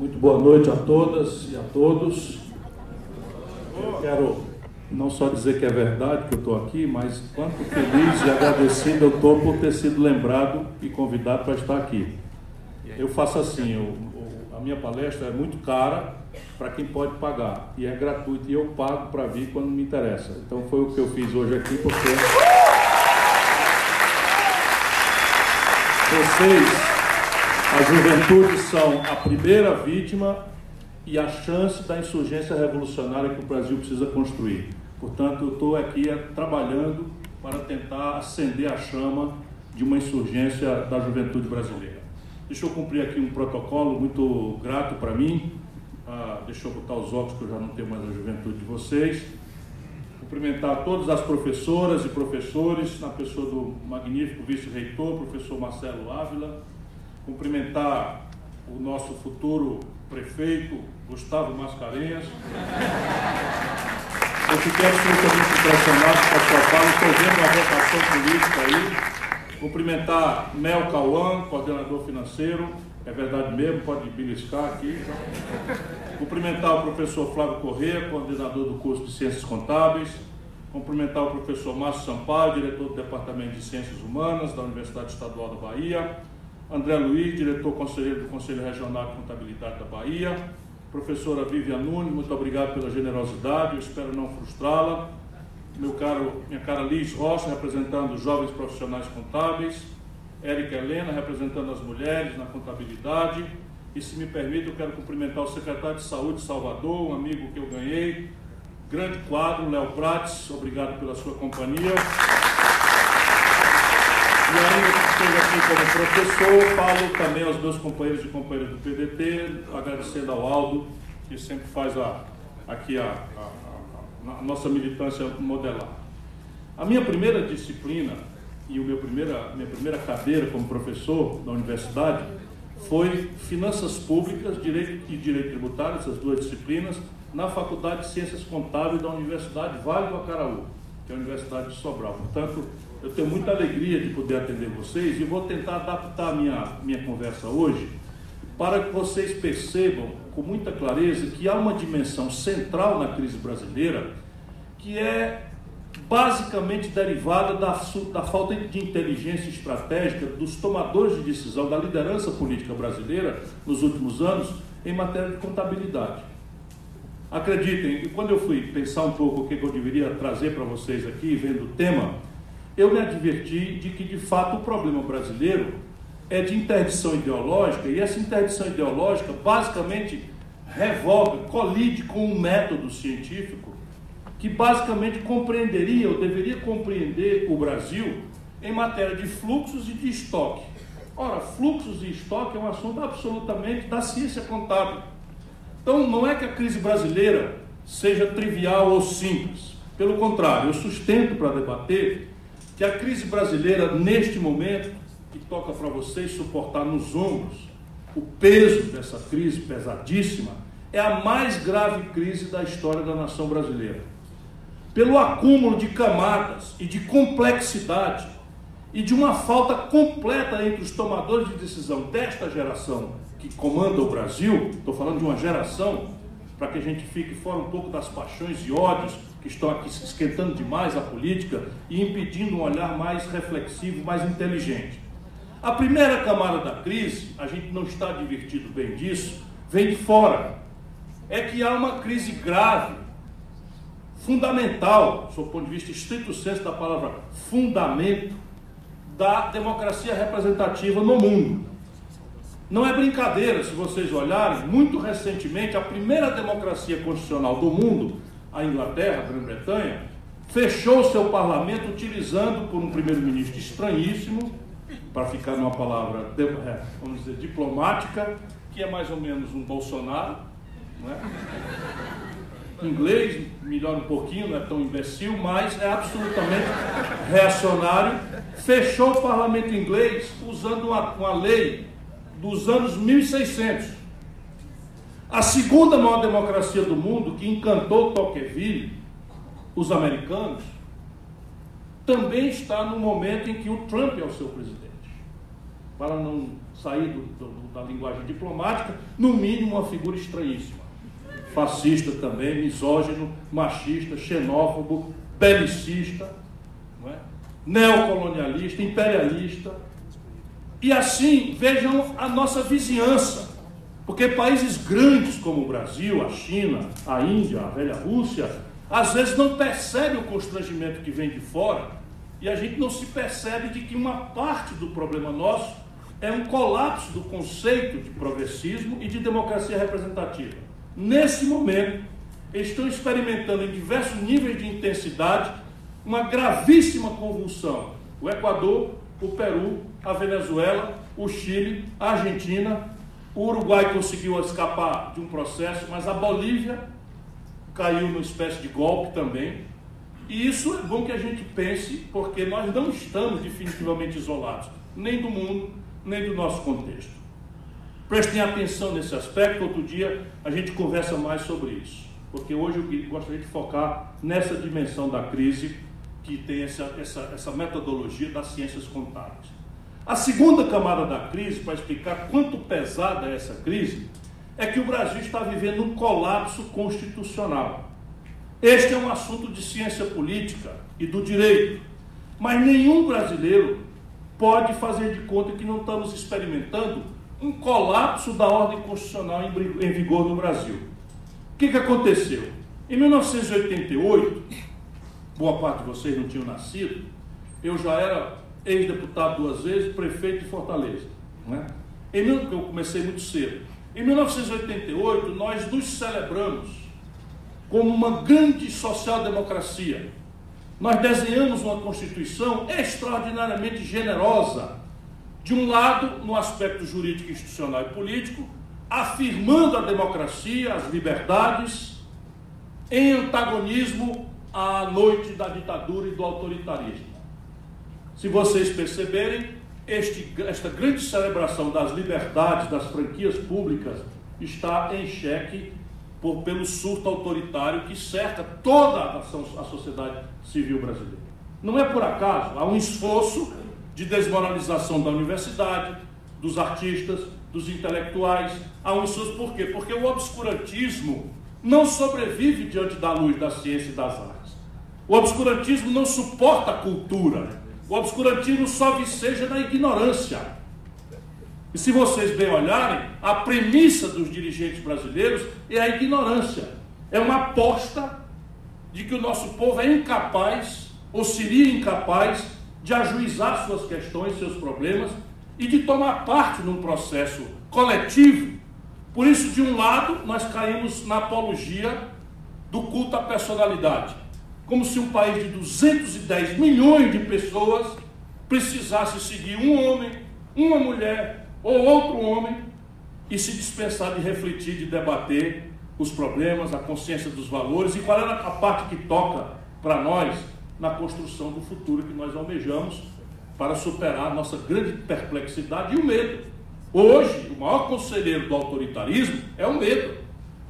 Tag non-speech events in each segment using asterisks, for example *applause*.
Muito boa noite a todas e a todos. Eu quero não só dizer que é verdade que eu estou aqui, mas quanto feliz e agradecido eu estou por ter sido lembrado e convidado para estar aqui. Eu faço assim, eu, a minha palestra é muito cara para quem pode pagar e é gratuito e eu pago para vir quando me interessa. Então foi o que eu fiz hoje aqui porque vocês a juventude são a primeira vítima e a chance da insurgência revolucionária que o Brasil precisa construir. Portanto, eu estou aqui é, trabalhando para tentar acender a chama de uma insurgência da juventude brasileira. Deixa eu cumprir aqui um protocolo muito grato para mim. Ah, deixa eu botar os óculos que eu já não tenho mais a juventude de vocês. Cumprimentar todas as professoras e professores, na pessoa do magnífico vice-reitor, professor Marcelo Ávila, cumprimentar o nosso futuro prefeito, Gustavo Mascarenhas. Eu fiquei absolutamente impressionado com a sua fala, estou vendo uma votação política aí. Cumprimentar Mel Cauã, coordenador financeiro, é verdade mesmo, pode beliscar aqui. Cumprimentar o professor Flávio Corrêa, coordenador do curso de Ciências Contábeis. Cumprimentar o professor Márcio Sampaio, diretor do Departamento de Ciências Humanas da Universidade Estadual da Bahia André Luiz, diretor conselheiro do Conselho Regional de Contabilidade da Bahia, professora Vivian Nunes, muito obrigado pela generosidade, eu espero não frustrá-la. Meu caro, minha cara Liz Rocha, representando os jovens profissionais contábeis, Érica Helena, representando as mulheres na contabilidade. E se me permite, eu quero cumprimentar o secretário de Saúde de Salvador, um amigo que eu ganhei, grande quadro, Léo Prates, obrigado pela sua companhia. E esteja aqui como professor, falo também aos meus companheiros e companheiras do PDT, agradecendo ao Aldo, que sempre faz a, aqui a, a, a nossa militância modelar. A minha primeira disciplina e o meu primeira, minha primeira cadeira como professor da universidade foi Finanças Públicas Direito e Direito Tributário, essas duas disciplinas, na Faculdade de Ciências Contábeis da Universidade Vale do Acaraú, que é a Universidade de Sobral. Portanto, eu tenho muita alegria de poder atender vocês e vou tentar adaptar minha, minha conversa hoje para que vocês percebam com muita clareza que há uma dimensão central na crise brasileira que é basicamente derivada da, da falta de inteligência estratégica dos tomadores de decisão, da liderança política brasileira nos últimos anos em matéria de contabilidade. Acreditem, quando eu fui pensar um pouco o que eu deveria trazer para vocês aqui, vendo o tema, eu me adverti de que, de fato, o problema brasileiro é de interdição ideológica, e essa interdição ideológica basicamente revoga, colide com um método científico que basicamente compreenderia, ou deveria compreender o Brasil em matéria de fluxos e de estoque. Ora, fluxos e estoque é um assunto absolutamente da ciência contábil. Então, não é que a crise brasileira seja trivial ou simples. Pelo contrário, eu sustento para debater que a crise brasileira, neste momento, que toca para vocês suportar nos ombros o peso dessa crise pesadíssima, é a mais grave crise da história da nação brasileira. Pelo acúmulo de camadas e de complexidade e de uma falta completa entre os tomadores de decisão desta geração que comanda o Brasil, estou falando de uma geração, para que a gente fique fora um pouco das paixões e ódios que estão aqui esquentando demais a política e impedindo um olhar mais reflexivo, mais inteligente. A primeira camada da crise, a gente não está divertido bem disso, vem de fora. É que há uma crise grave, fundamental, do ponto de vista estrito senso da palavra fundamento, da democracia representativa no mundo. Não é brincadeira, se vocês olharem, muito recentemente, a primeira democracia constitucional do mundo a Inglaterra, a Grã-Bretanha, fechou seu parlamento utilizando por um primeiro-ministro estranhíssimo, para ficar numa palavra, é, vamos dizer, diplomática, que é mais ou menos um Bolsonaro, é? inglês, melhor um pouquinho, não é tão imbecil, mas é absolutamente reacionário, fechou o parlamento inglês usando uma, uma lei dos anos 1600 a segunda maior democracia do mundo, que encantou Tocqueville, os americanos, também está no momento em que o Trump é o seu presidente. Para não sair do, do, da linguagem diplomática, no mínimo uma figura estranhíssima. Fascista também, misógino, machista, xenófobo, belicista, é? neocolonialista, imperialista. E assim, vejam a nossa vizinhança. Porque países grandes como o Brasil, a China, a Índia, a velha Rússia, às vezes não percebem o constrangimento que vem de fora e a gente não se percebe de que uma parte do problema nosso é um colapso do conceito de progressismo e de democracia representativa. Nesse momento, estão experimentando em diversos níveis de intensidade uma gravíssima convulsão. O Equador, o Peru, a Venezuela, o Chile, a Argentina, o Uruguai conseguiu escapar de um processo, mas a Bolívia caiu numa espécie de golpe também. E isso é bom que a gente pense, porque nós não estamos definitivamente isolados, nem do mundo, nem do nosso contexto. Prestem atenção nesse aspecto, outro dia a gente conversa mais sobre isso, porque hoje eu gostaria de focar nessa dimensão da crise que tem essa, essa, essa metodologia das ciências contábeis. A segunda camada da crise, para explicar quanto pesada é essa crise, é que o Brasil está vivendo um colapso constitucional. Este é um assunto de ciência política e do direito, mas nenhum brasileiro pode fazer de conta que não estamos experimentando um colapso da ordem constitucional em vigor no Brasil. O que, que aconteceu? Em 1988, boa parte de vocês não tinham nascido, eu já era ex-deputado duas vezes, prefeito de Fortaleza. Não é? Em, eu comecei muito cedo. Em 1988, nós nos celebramos como uma grande social-democracia. Nós desenhamos uma Constituição extraordinariamente generosa, de um lado, no aspecto jurídico, institucional e político, afirmando a democracia, as liberdades, em antagonismo à noite da ditadura e do autoritarismo. Se vocês perceberem, este, esta grande celebração das liberdades, das franquias públicas, está em xeque por, pelo surto autoritário que cerca toda a, a sociedade civil brasileira. Não é por acaso, há um esforço de desmoralização da universidade, dos artistas, dos intelectuais. Há um esforço por quê? Porque o obscurantismo não sobrevive diante da luz da ciência e das artes. O obscurantismo não suporta a cultura. O obscurantismo só viceja na ignorância. E se vocês bem olharem, a premissa dos dirigentes brasileiros é a ignorância. É uma aposta de que o nosso povo é incapaz, ou seria incapaz, de ajuizar suas questões, seus problemas e de tomar parte num processo coletivo. Por isso, de um lado, nós caímos na apologia do culto à personalidade, como se um país de 210 milhões de pessoas precisasse seguir um homem, uma mulher, ou outro homem e se dispensar de refletir, de debater os problemas, a consciência dos valores e qual é a parte que toca para nós na construção do futuro que nós almejamos para superar a nossa grande perplexidade e o medo. Hoje, o maior conselheiro do autoritarismo é o medo.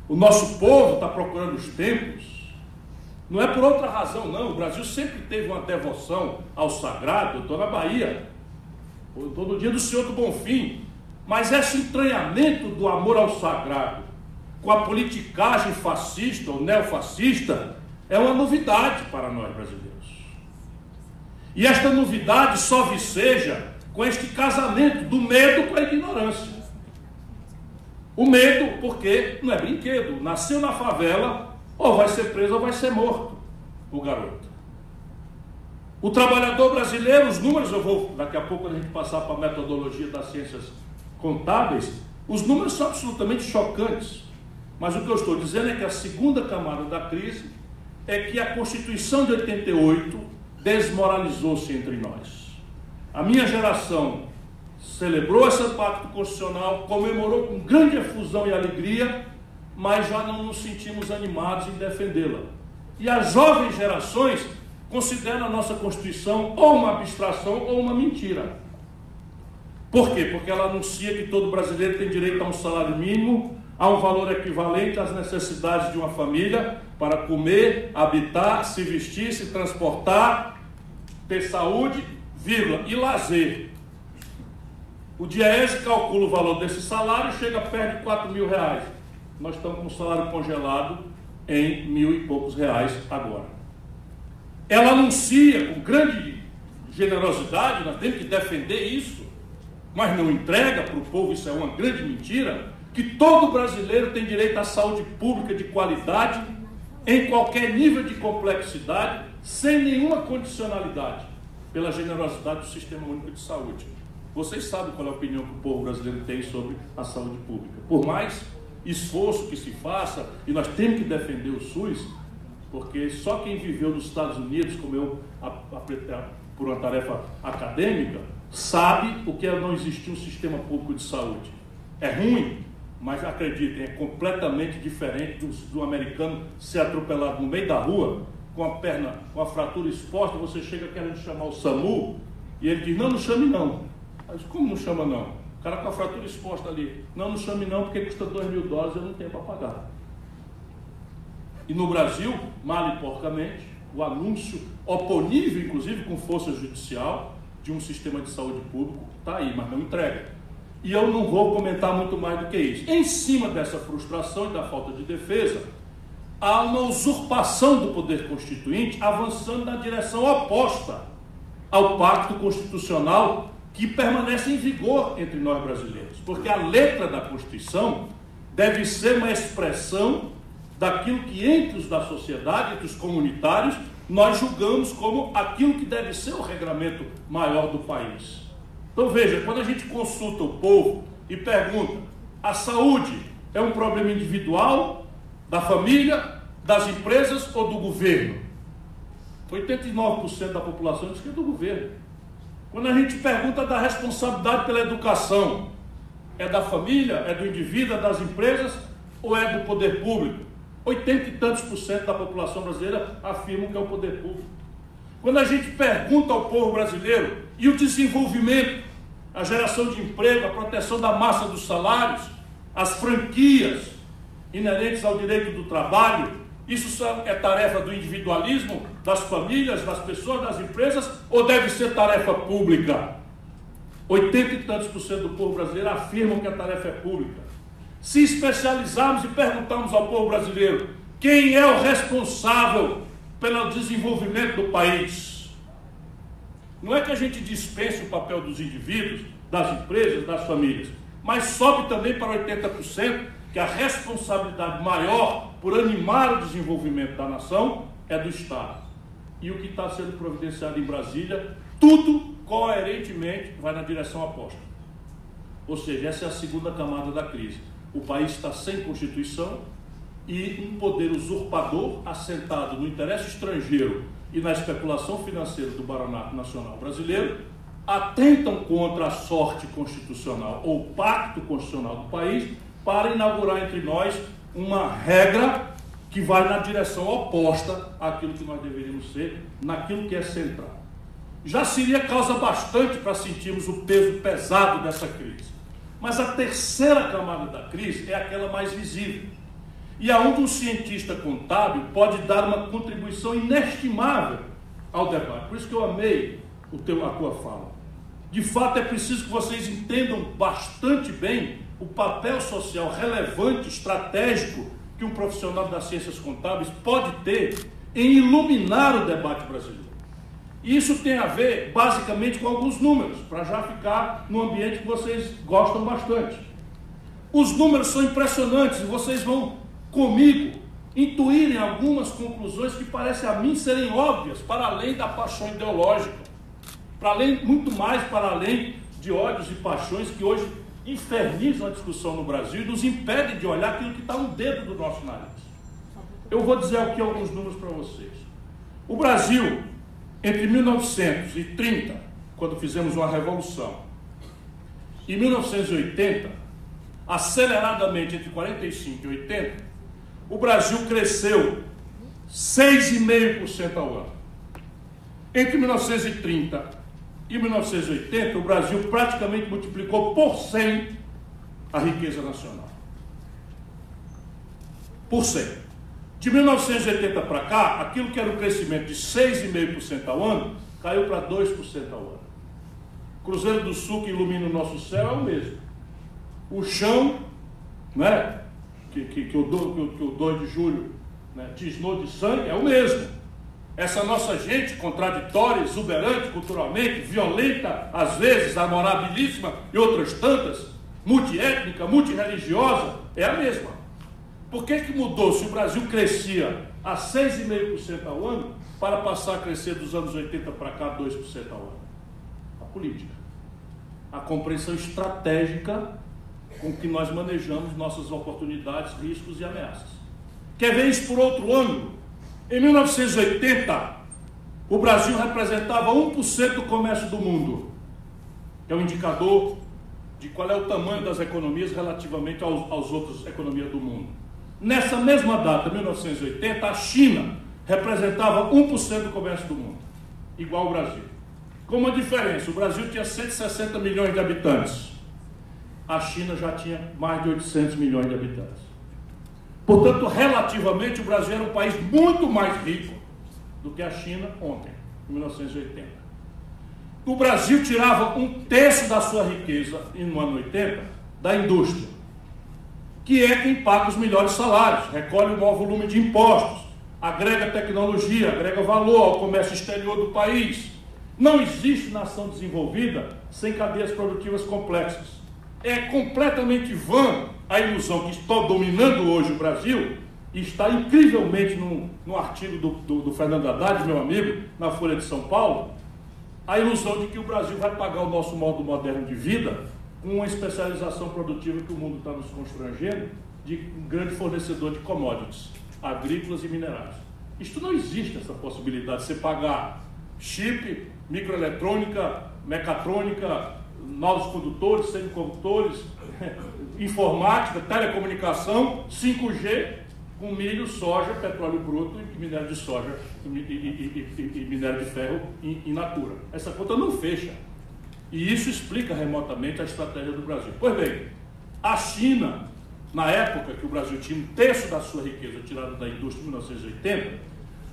O nosso povo está procurando os tempos. Não é por outra razão, não. O Brasil sempre teve uma devoção ao sagrado. Eu estou na Bahia, estou no dia do Senhor do Bonfim. Mas esse entranhamento do amor ao sagrado com a politicagem fascista ou neofascista é uma novidade para nós brasileiros. E esta novidade só viceja com este casamento do medo com a ignorância. O medo, porque não é brinquedo, nasceu na favela, ou vai ser preso ou vai ser morto o garoto. O trabalhador brasileiro, os números, eu vou daqui a pouco a gente passar para a metodologia das ciências contábeis, os números são absolutamente chocantes. Mas o que eu estou dizendo é que a segunda camada da crise é que a Constituição de 88 desmoralizou-se entre nós. A minha geração celebrou esse pacto constitucional, comemorou com grande efusão e alegria, mas já não nos sentimos animados em defendê-la. E as jovens gerações considera a nossa Constituição ou uma abstração ou uma mentira. Por quê? Porque ela anuncia que todo brasileiro tem direito a um salário mínimo, a um valor equivalente às necessidades de uma família para comer, habitar, se vestir, se transportar, ter saúde, vírgula, e lazer. O Diese calcula o valor desse salário e chega perto de 4 mil reais. Nós estamos com o salário congelado em mil e poucos reais agora. Ela anuncia com grande generosidade, nós temos que defender isso, mas não entrega para o povo, isso é uma grande mentira, que todo brasileiro tem direito à saúde pública de qualidade, em qualquer nível de complexidade, sem nenhuma condicionalidade, pela generosidade do Sistema Único de Saúde. Vocês sabem qual é a opinião que o povo brasileiro tem sobre a saúde pública. Por mais esforço que se faça, e nós temos que defender o SUS, porque só quem viveu nos Estados Unidos, como eu, a, a, por uma tarefa acadêmica, sabe o que é não existir um sistema público de saúde. É ruim, mas acreditem, é completamente diferente do, do americano ser atropelado no meio da rua, com a perna, com a fratura exposta, você chega querendo chamar o SAMU, e ele diz, não, não chame não. Mas como não chama não? O cara com a fratura exposta ali, não, não chame não, porque custa 2 mil dólares, eu não tenho para pagar. E no Brasil, mal e porcamente, o anúncio oponível, inclusive com força judicial, de um sistema de saúde público, está aí, mas não entrega. E eu não vou comentar muito mais do que isso. Em cima dessa frustração e da falta de defesa, há uma usurpação do poder constituinte avançando na direção oposta ao pacto constitucional que permanece em vigor entre nós brasileiros. Porque a letra da Constituição deve ser uma expressão daquilo que entre os da sociedade, entre os comunitários, nós julgamos como aquilo que deve ser o regramento maior do país. Então veja, quando a gente consulta o povo e pergunta, a saúde é um problema individual, da família, das empresas ou do governo? 89% da população diz que é do governo. Quando a gente pergunta da responsabilidade pela educação, é da família, é do indivíduo, é das empresas ou é do poder público? 80 e tantos por cento da população brasileira afirmam que é o poder público. Quando a gente pergunta ao povo brasileiro e o desenvolvimento, a geração de emprego, a proteção da massa dos salários, as franquias inerentes ao direito do trabalho, isso é tarefa do individualismo, das famílias, das pessoas, das empresas, ou deve ser tarefa pública? 80 e tantos por cento do povo brasileiro afirmam que a tarefa é pública. Se especializarmos e perguntarmos ao povo brasileiro quem é o responsável pelo desenvolvimento do país. Não é que a gente dispense o papel dos indivíduos, das empresas, das famílias, mas sobe também para 80%, que a responsabilidade maior por animar o desenvolvimento da nação é do Estado. E o que está sendo providenciado em Brasília, tudo coerentemente vai na direção oposta. Ou seja, essa é a segunda camada da crise. O país está sem Constituição, e um poder usurpador assentado no interesse estrangeiro e na especulação financeira do Baranato Nacional Brasileiro atentam contra a sorte constitucional ou pacto constitucional do país para inaugurar entre nós uma regra que vai na direção oposta àquilo que nós deveríamos ser, naquilo que é central. Já seria causa bastante para sentirmos o peso pesado dessa crise. Mas a terceira camada da crise é aquela mais visível e aonde um cientista contábil pode dar uma contribuição inestimável ao debate. Por isso que eu amei o teu, a tua fala. De fato, é preciso que vocês entendam bastante bem o papel social relevante, estratégico, que um profissional das ciências contábeis pode ter em iluminar o debate brasileiro. Isso tem a ver, basicamente, com alguns números, para já ficar no ambiente que vocês gostam bastante. Os números são impressionantes e vocês vão comigo intuírem algumas conclusões que parecem a mim serem óbvias, para além da paixão ideológica, para além, muito mais para além de ódios e paixões que hoje infernizam a discussão no Brasil e nos impedem de olhar aquilo que está no dedo do nosso nariz. Eu vou dizer aqui alguns números para vocês. O Brasil, entre 1930, quando fizemos uma revolução, e 1980, aceleradamente entre 45 e 80, o Brasil cresceu 6,5% ao ano. Entre 1930 e 1980, o Brasil praticamente multiplicou por 100 a riqueza nacional. Por 100. De 1980 para cá, aquilo que era um crescimento de 6,5% ao ano, caiu para 2% ao ano. Cruzeiro do Sul que ilumina o nosso céu é o mesmo. O chão, né, que, que, que, o, que, que o 2 de julho né, tisnou de sangue, é o mesmo. Essa nossa gente contraditória, exuberante culturalmente, violenta às vezes, amorabilíssima e outras tantas, multiétnica, multireligiosa, é a mesma. Por que, que mudou se o Brasil crescia a 6,5% ao ano para passar a crescer dos anos 80 para cá 2% ao ano? A política. A compreensão estratégica com que nós manejamos nossas oportunidades, riscos e ameaças. Quer ver isso por outro ângulo? Em 1980, o Brasil representava 1% do comércio do mundo, que é um indicador de qual é o tamanho das economias relativamente aos, aos outras economias do mundo. Nessa mesma data, 1980, a China representava 1% do comércio do mundo, igual ao Brasil. Com uma diferença, o Brasil tinha 160 milhões de habitantes, a China já tinha mais de 800 milhões de habitantes. Portanto, relativamente, o Brasil era um país muito mais rico do que a China ontem, em 1980. O Brasil tirava um terço da sua riqueza, no ano 80, da indústria, que é quem paga os melhores salários, recolhe o maior volume de impostos, agrega tecnologia, agrega valor ao comércio exterior do país. Não existe nação desenvolvida sem cadeias produtivas complexas. É completamente vã a ilusão que está dominando hoje o Brasil, está incrivelmente no, no artigo do, do, do Fernando Haddad, meu amigo, na Folha de São Paulo, a ilusão de que o Brasil vai pagar o nosso modo moderno de vida com uma especialização produtiva que o mundo está nos constrangendo de um grande fornecedor de commodities agrícolas e minerais. Isto não existe essa possibilidade de você pagar chip, microeletrônica, mecatrônica, novos condutores, semicondutores, *laughs* informática, telecomunicação, 5G, com milho, soja, petróleo bruto e minério de soja e, e, e, e minério de ferro in natura. Essa conta não fecha. E isso explica remotamente a estratégia do Brasil. Pois bem, a China, na época que o Brasil tinha um terço da sua riqueza tirada da indústria em 1980,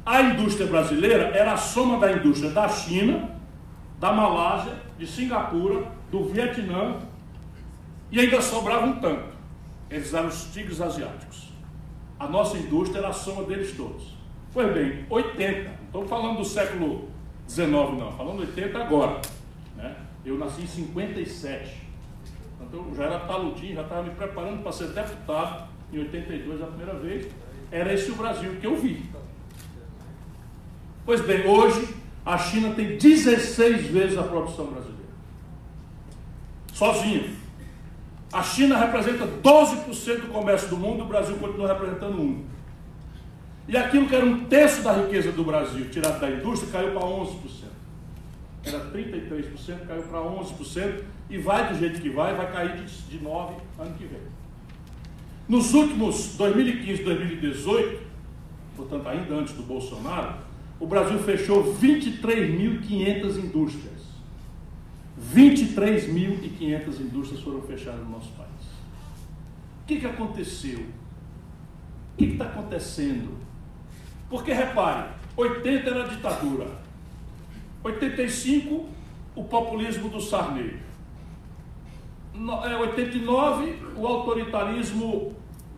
a indústria brasileira era a soma da indústria da China, da Malásia, de Singapura, do Vietnã e ainda sobrava um tanto. Eles eram os tigres asiáticos. A nossa indústria era a soma deles todos. Pois bem, 80. Não estou falando do século XIX, não. Falando 80 agora. Né? Eu nasci em 57. Então eu já era taludinho, já estava me preparando para ser deputado em 82 a primeira vez. Era esse o Brasil que eu vi. Pois bem, hoje a China tem 16 vezes a produção brasileira sozinho. A China representa 12% do comércio do mundo, o Brasil continua representando 1%. E aquilo que era um terço da riqueza do Brasil, tirado da indústria, caiu para 11%. Era 33%, caiu para 11%, e vai do jeito que vai, vai cair de, de 9% ano que vem. Nos últimos 2015, 2018, portanto ainda antes do Bolsonaro, o Brasil fechou 23.500 indústrias. 23.500 indústrias foram fechadas no nosso país. O que, que aconteceu? O que está acontecendo? Porque repare, 80 era ditadura, 85 o populismo do Sarney, 89 é, o autoritarismo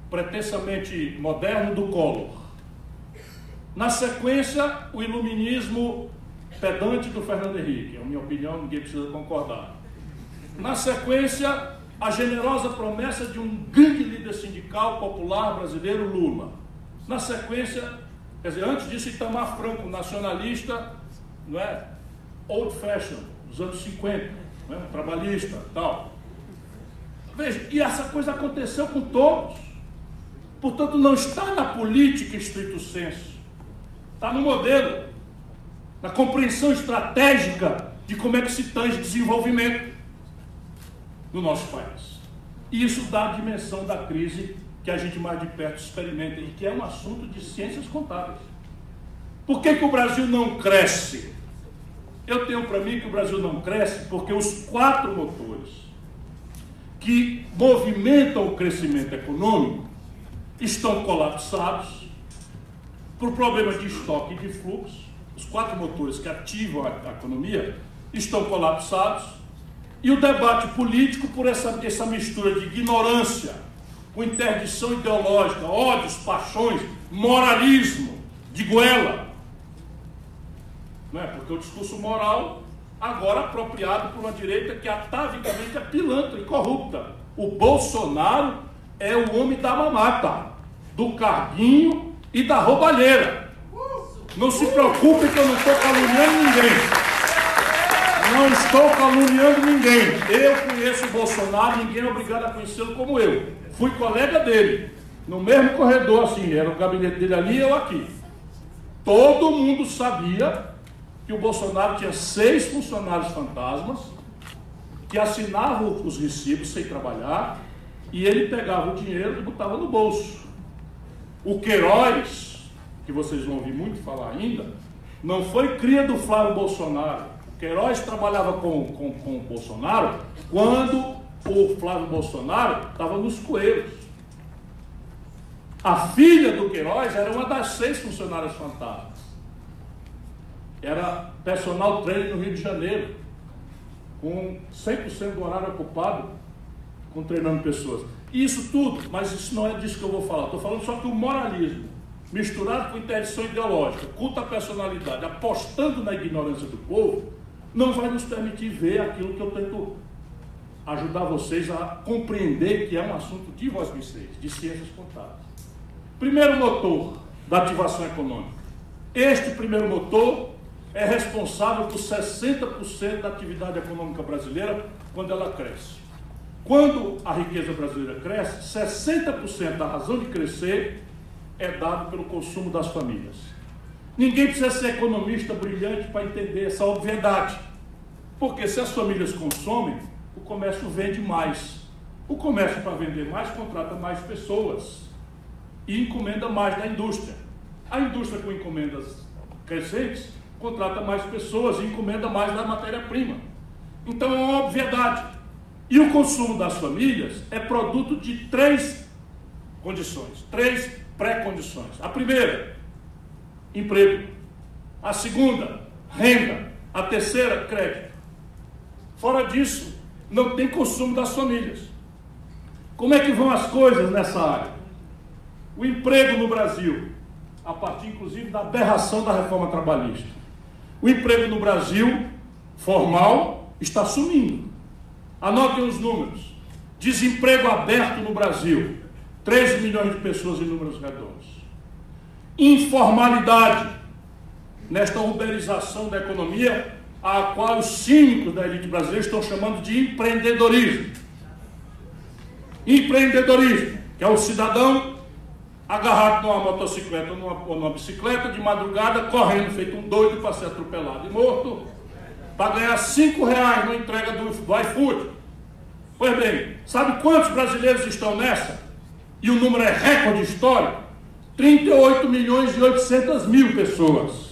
pretensamente moderno do Collor. Na sequência, o iluminismo pedante do Fernando Henrique, é a minha opinião, ninguém precisa concordar. Na sequência, a generosa promessa de um grande líder sindical popular brasileiro, Lula. Na sequência, quer dizer, antes disso, Itamar Franco, nacionalista, não é? Old fashion, dos anos 50, não é? trabalhista, tal. Veja, e essa coisa aconteceu com todos. Portanto, não está na política estrito senso, está no modelo na compreensão estratégica de como é que se tange desenvolvimento no nosso país. E isso dá a dimensão da crise que a gente mais de perto experimenta e que é um assunto de ciências contábeis. Por que, que o Brasil não cresce? Eu tenho para mim que o Brasil não cresce porque os quatro motores que movimentam o crescimento econômico estão colapsados por problemas de estoque e de fluxo os quatro motores que ativam a, a economia estão colapsados E o debate político por essa, essa mistura de ignorância, com interdição ideológica, ódios, paixões, moralismo, de goela. Não é? Porque o discurso moral, agora apropriado por uma direita que atavicamente é pilantra e corrupta. O Bolsonaro é o homem da mamata, do carguinho e da roubalheira. Não se preocupe que eu não estou caluniando ninguém. Não estou caluniando ninguém. Eu conheço o Bolsonaro, ninguém é obrigado a conhecê-lo como eu. Fui colega dele, no mesmo corredor, assim, era o gabinete dele ali e eu aqui. Todo mundo sabia que o Bolsonaro tinha seis funcionários fantasmas que assinavam os recibos sem trabalhar e ele pegava o dinheiro e botava no bolso. O Queiroz, que vocês vão ouvir muito falar ainda, não foi cria do Flávio Bolsonaro. Queiroz trabalhava com, com, com o Bolsonaro quando o Flávio Bolsonaro estava nos coelhos. A filha do Queiroz era uma das seis funcionárias fantasmas. Era personal trainer no Rio de Janeiro, com 100% do horário ocupado, com treinando pessoas. Isso tudo, mas isso não é disso que eu vou falar. Estou falando só que o moralismo, misturado com interdição ideológica, culto à personalidade, apostando na ignorância do povo, não vai nos permitir ver aquilo que eu tento ajudar vocês a compreender que é um assunto de vós vocês, de ciências contábeis. Primeiro motor da ativação econômica. Este primeiro motor é responsável por 60% da atividade econômica brasileira quando ela cresce. Quando a riqueza brasileira cresce, 60% da razão de crescer é dado pelo consumo das famílias. Ninguém precisa ser economista brilhante para entender essa obviedade. Porque se as famílias consomem, o comércio vende mais. O comércio, para vender mais, contrata mais pessoas e encomenda mais da indústria. A indústria, com encomendas crescentes, contrata mais pessoas e encomenda mais da matéria-prima. Então é uma obviedade. E o consumo das famílias é produto de três condições, três pré-condições. A primeira, emprego. A segunda, renda. A terceira, crédito. Fora disso, não tem consumo das famílias. Como é que vão as coisas nessa área? O emprego no Brasil, a partir inclusive da aberração da reforma trabalhista. O emprego no Brasil, formal, está sumindo. Anotem os números. Desemprego aberto no Brasil, 13 milhões de pessoas em números redondos informalidade, nesta uberização da economia, a qual os cínicos da elite brasileira estão chamando de empreendedorismo. Empreendedorismo, que é o cidadão agarrado numa motocicleta ou numa, ou numa bicicleta de madrugada, correndo feito um doido para ser atropelado e morto, para ganhar cinco reais na entrega do, do iFood. Pois bem, sabe quantos brasileiros estão nessa? E o número é recorde histórico. 38 milhões e 800 mil pessoas.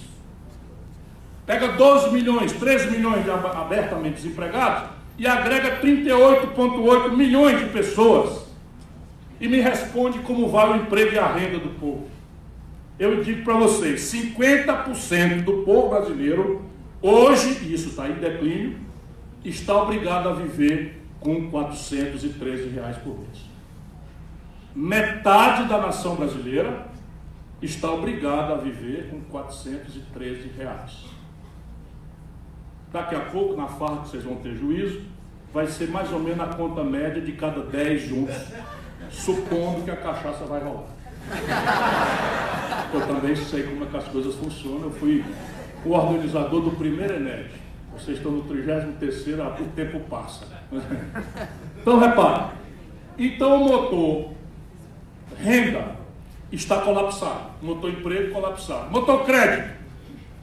Pega 12 milhões, 13 milhões de abertamente desempregados e agrega 38,8 milhões de pessoas. E me responde como vai o emprego e a renda do povo. Eu digo para vocês: 50% do povo brasileiro, hoje, e isso está em declínio, está obrigado a viver com 413 reais por mês. Metade da nação brasileira está obrigado a viver com 413 reais. Daqui a pouco, na farra que vocês vão ter juízo, vai ser mais ou menos a conta média de cada 10 juntos, supondo que a cachaça vai rolar. Eu também sei como é que as coisas funcionam. Eu fui o organizador do primeiro Ened. Vocês estão no 33 o tempo passa. Então repare. Então o motor renda está colapsado. Motor emprego colapsado. Motor crédito.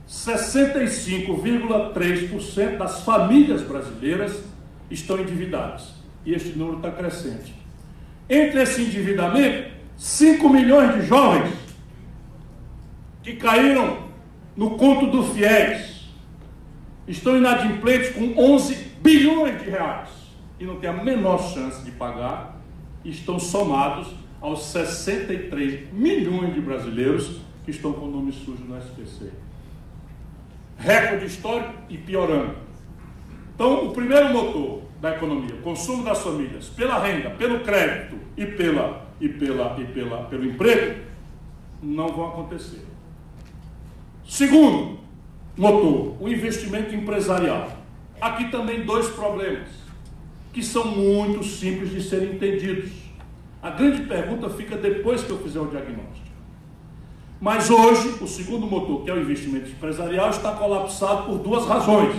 65,3% das famílias brasileiras estão endividadas. E este número está crescente. Entre esse endividamento, 5 milhões de jovens que caíram no conto do fiéis estão inadimplentes com 11 bilhões de reais e não têm a menor chance de pagar, estão somados aos 63 milhões de brasileiros que estão com o nome sujo no SPC. Recorde histórico e piorando. Então, o primeiro motor da economia, consumo das famílias, pela renda, pelo crédito e, pela, e, pela, e pela, pelo emprego, não vão acontecer. Segundo motor, o investimento empresarial. Aqui também dois problemas, que são muito simples de serem entendidos. A grande pergunta fica depois que eu fizer o diagnóstico. Mas hoje, o segundo motor, que é o investimento empresarial, está colapsado por duas razões.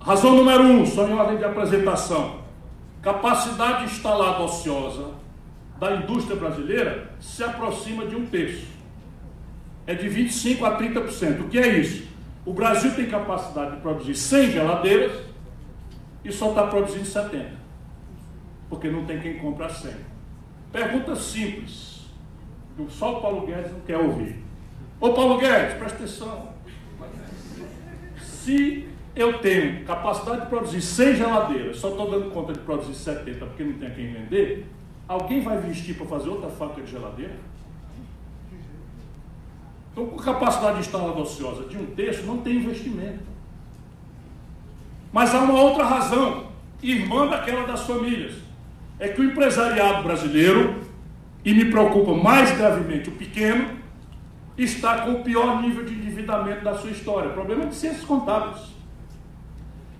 Razão número um, só em ordem de apresentação. Capacidade instalada ociosa da indústria brasileira se aproxima de um terço. É de 25% a 30%. O que é isso? O Brasil tem capacidade de produzir 100 geladeiras e só está produzindo 70. Porque não tem quem compra 100. Pergunta simples. Só o Paulo Guedes não quer ouvir. Ô Paulo Guedes, presta atenção. Se eu tenho capacidade de produzir 100 geladeiras, só estou dando conta de produzir 70 porque não tem quem vender, alguém vai investir para fazer outra fábrica de geladeira? Então, com capacidade instalada ociosa de um terço, não tem investimento. Mas há uma outra razão, irmã daquela das famílias, é que o empresariado brasileiro, e me preocupa mais gravemente o pequeno, está com o pior nível de endividamento da sua história. O problema é de ciências contábeis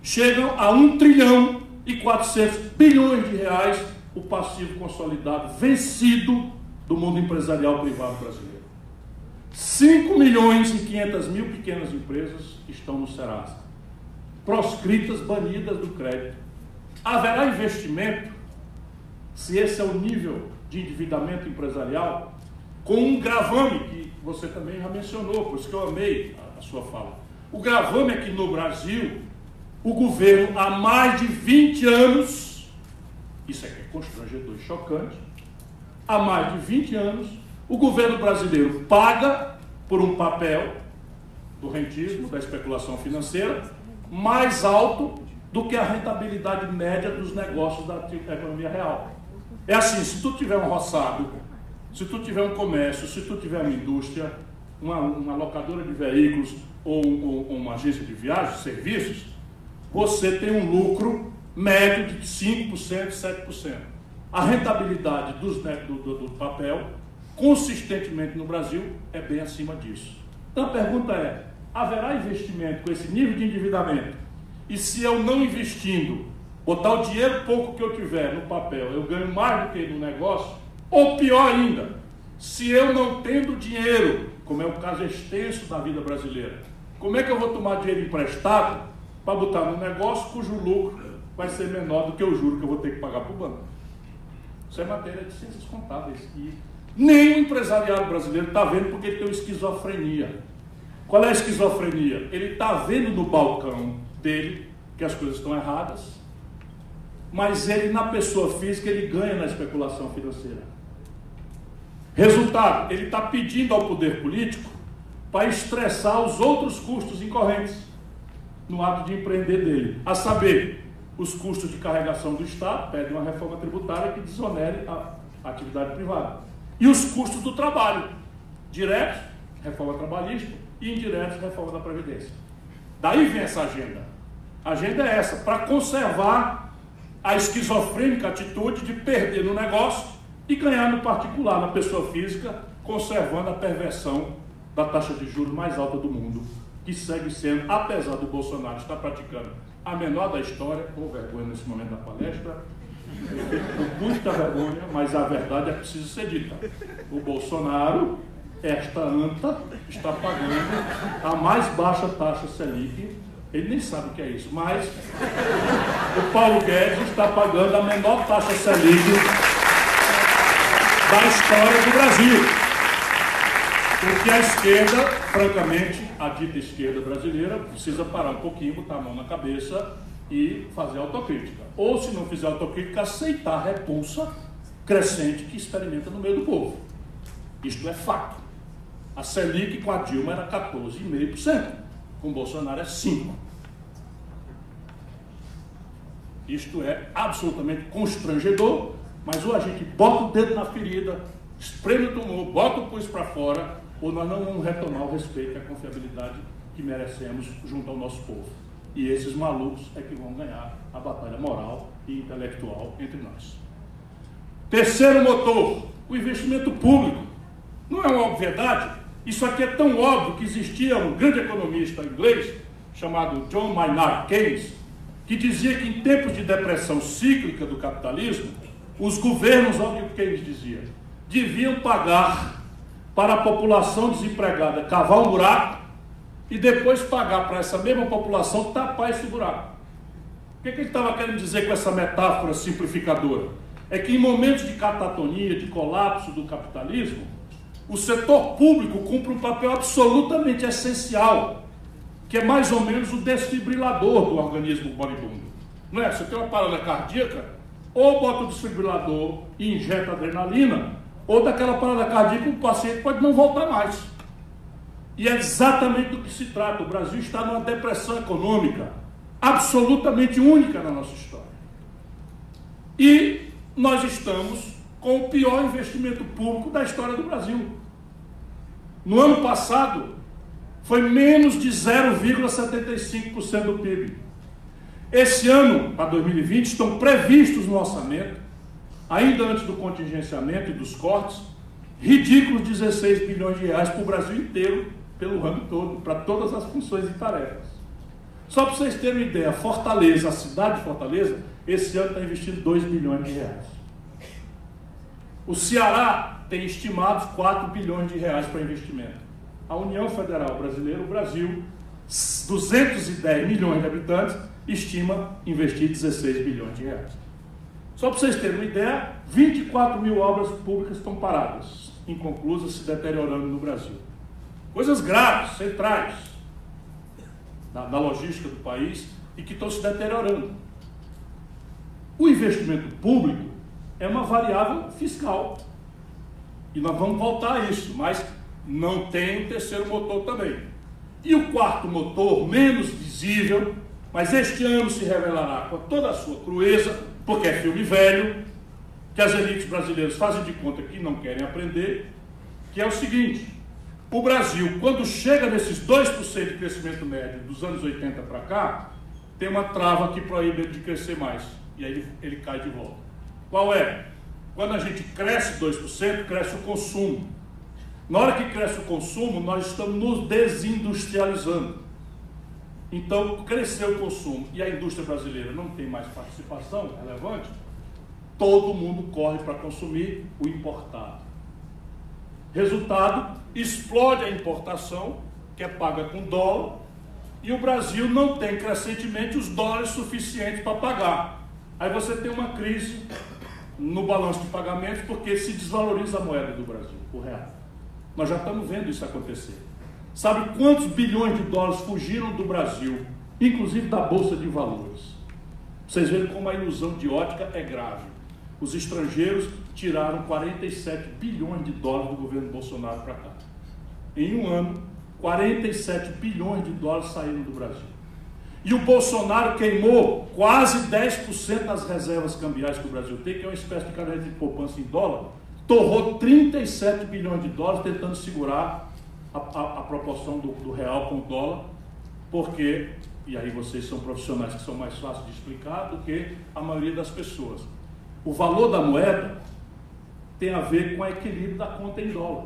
chegam a 1 trilhão e 400 bilhões de reais o passivo consolidado vencido do mundo empresarial privado brasileiro. 5 milhões e 500 mil pequenas empresas estão no Serasa, proscritas, banidas do crédito. Haverá investimento, se esse é o nível de endividamento empresarial, com um gravame que você também já mencionou, por isso que eu amei a, sua fala. O gravame é que no Brasil o governo há mais de 20 anos, isso aqui é constrangedor e chocante, há mais de 20 anos, o governo brasileiro paga por um papel do rentismo, da especulação financeira, mais alto do que a rentabilidade média dos negócios da economia real. É assim, se tu tiver um roçado, se tu tiver um comércio, se tu tiver uma indústria, uma, uma locadora de veículos ou, ou uma agência de viagens, serviços, você tem um lucro médio de 5%, 7%. A rentabilidade dos, né, do, do, do papel, consistentemente no Brasil, é bem acima disso. Então a pergunta é: haverá investimento com esse nível de endividamento? E se eu não investindo, botar o dinheiro pouco que eu tiver no papel, eu ganho mais do que no negócio? Ou pior ainda, se eu não tendo dinheiro, como é o caso extenso da vida brasileira, como é que eu vou tomar dinheiro emprestado para botar num negócio cujo lucro vai ser menor do que o juro que eu vou ter que pagar para o banco. Isso é matéria de ciências contábeis. E nem o empresariado brasileiro está vendo porque ele tem uma esquizofrenia. Qual é a esquizofrenia? Ele está vendo no balcão dele que as coisas estão erradas, mas ele, na pessoa física, ele ganha na especulação financeira. Resultado, ele está pedindo ao poder político para estressar os outros custos incorrentes no ato de empreender dele. A saber, os custos de carregação do Estado, pede uma reforma tributária que desonere a atividade privada. E os custos do trabalho, diretos, reforma trabalhista, e indiretos, reforma da Previdência. Daí vem essa agenda. A agenda é essa, para conservar a esquizofrênica atitude de perder no negócio e ganhar no particular, na pessoa física, conservando a perversão da taxa de juros mais alta do mundo que segue sendo, apesar do Bolsonaro estar praticando a menor da história, com vergonha nesse momento da palestra, com muita vergonha, mas a verdade é preciso ser dita. O Bolsonaro, esta anta, está pagando a mais baixa taxa Selic. Ele nem sabe o que é isso, mas o Paulo Guedes está pagando a menor taxa Selic da história do Brasil. Porque a esquerda, francamente, a dita esquerda brasileira, precisa parar um pouquinho, botar a mão na cabeça e fazer autocrítica. Ou, se não fizer autocrítica, aceitar a repulsa crescente que experimenta no meio do povo. Isto é fato. A Selic com a Dilma era 14,5%, com Bolsonaro é 5%. Isto é absolutamente constrangedor, mas ou a gente bota o dedo na ferida, espreme o tumor, bota o pulso para fora ou nós não vamos retomar o respeito e a confiabilidade que merecemos junto ao nosso povo. E esses malucos é que vão ganhar a batalha moral e intelectual entre nós. Terceiro motor, o investimento público. Não é uma obviedade? Isso aqui é tão óbvio que existia um grande economista inglês chamado John Maynard Keynes, que dizia que em tempos de depressão cíclica do capitalismo, os governos, olha o que Keynes dizia, deviam pagar para a população desempregada cavar um buraco e depois pagar para essa mesma população tapar esse buraco. O que, que ele estava querendo dizer com essa metáfora simplificadora? É que em momentos de catatonia, de colapso do capitalismo, o setor público cumpre um papel absolutamente essencial, que é mais ou menos o desfibrilador do organismo moribundo. Não é? Você tem uma parada cardíaca, ou bota o desfibrilador e injeta adrenalina, ou daquela parada cardíaca o paciente pode não voltar mais. E é exatamente do que se trata. O Brasil está numa depressão econômica absolutamente única na nossa história. E nós estamos com o pior investimento público da história do Brasil. No ano passado, foi menos de 0,75% do PIB. Esse ano, para 2020, estão previstos no orçamento, ainda antes do contingenciamento e dos cortes, ridículos 16 bilhões de reais para o Brasil inteiro pelo ramo todo, para todas as funções e tarefas. Só para vocês terem uma ideia, Fortaleza, a cidade de Fortaleza, esse ano está investindo 2 bilhões de reais. O Ceará tem estimados 4 bilhões de reais para investimento. A União Federal Brasileira, o Brasil, 210 milhões de habitantes, estima investir 16 bilhões de reais. Só para vocês terem uma ideia, 24 mil obras públicas estão paradas, inconclusas, se deteriorando no Brasil. Coisas graves, centrais da, da logística do país e que estão se deteriorando. O investimento público é uma variável fiscal. E nós vamos voltar a isso, mas não tem o terceiro motor também. E o quarto motor, menos visível, mas este ano se revelará com toda a sua crueza, porque é filme velho, que as elites brasileiras fazem de conta que não querem aprender, que é o seguinte: o Brasil, quando chega nesses 2% de crescimento médio dos anos 80 para cá, tem uma trava que proíbe ele de crescer mais. E aí ele, ele cai de volta. Qual é? Quando a gente cresce 2%, cresce o consumo. Na hora que cresce o consumo, nós estamos nos desindustrializando. Então, cresceu o consumo e a indústria brasileira não tem mais participação relevante, todo mundo corre para consumir o importado. Resultado, explode a importação, que é paga com dólar, e o Brasil não tem crescentemente os dólares suficientes para pagar. Aí você tem uma crise no balanço de pagamentos porque se desvaloriza a moeda do Brasil, o real. Nós já estamos vendo isso acontecer. Sabe quantos bilhões de dólares fugiram do Brasil, inclusive da Bolsa de Valores? Vocês veem como a ilusão de ótica é grave. Os estrangeiros tiraram 47 bilhões de dólares do governo Bolsonaro para cá. Em um ano, 47 bilhões de dólares saíram do Brasil. E o Bolsonaro queimou quase 10% das reservas cambiais que o Brasil tem, que é uma espécie de caderneta de poupança em dólar, torrou 37 bilhões de dólares tentando segurar a, a, a proporção do, do real com o dólar, porque, e aí vocês são profissionais que são mais fáceis de explicar do que a maioria das pessoas. O valor da moeda tem a ver com o equilíbrio da conta em dólar.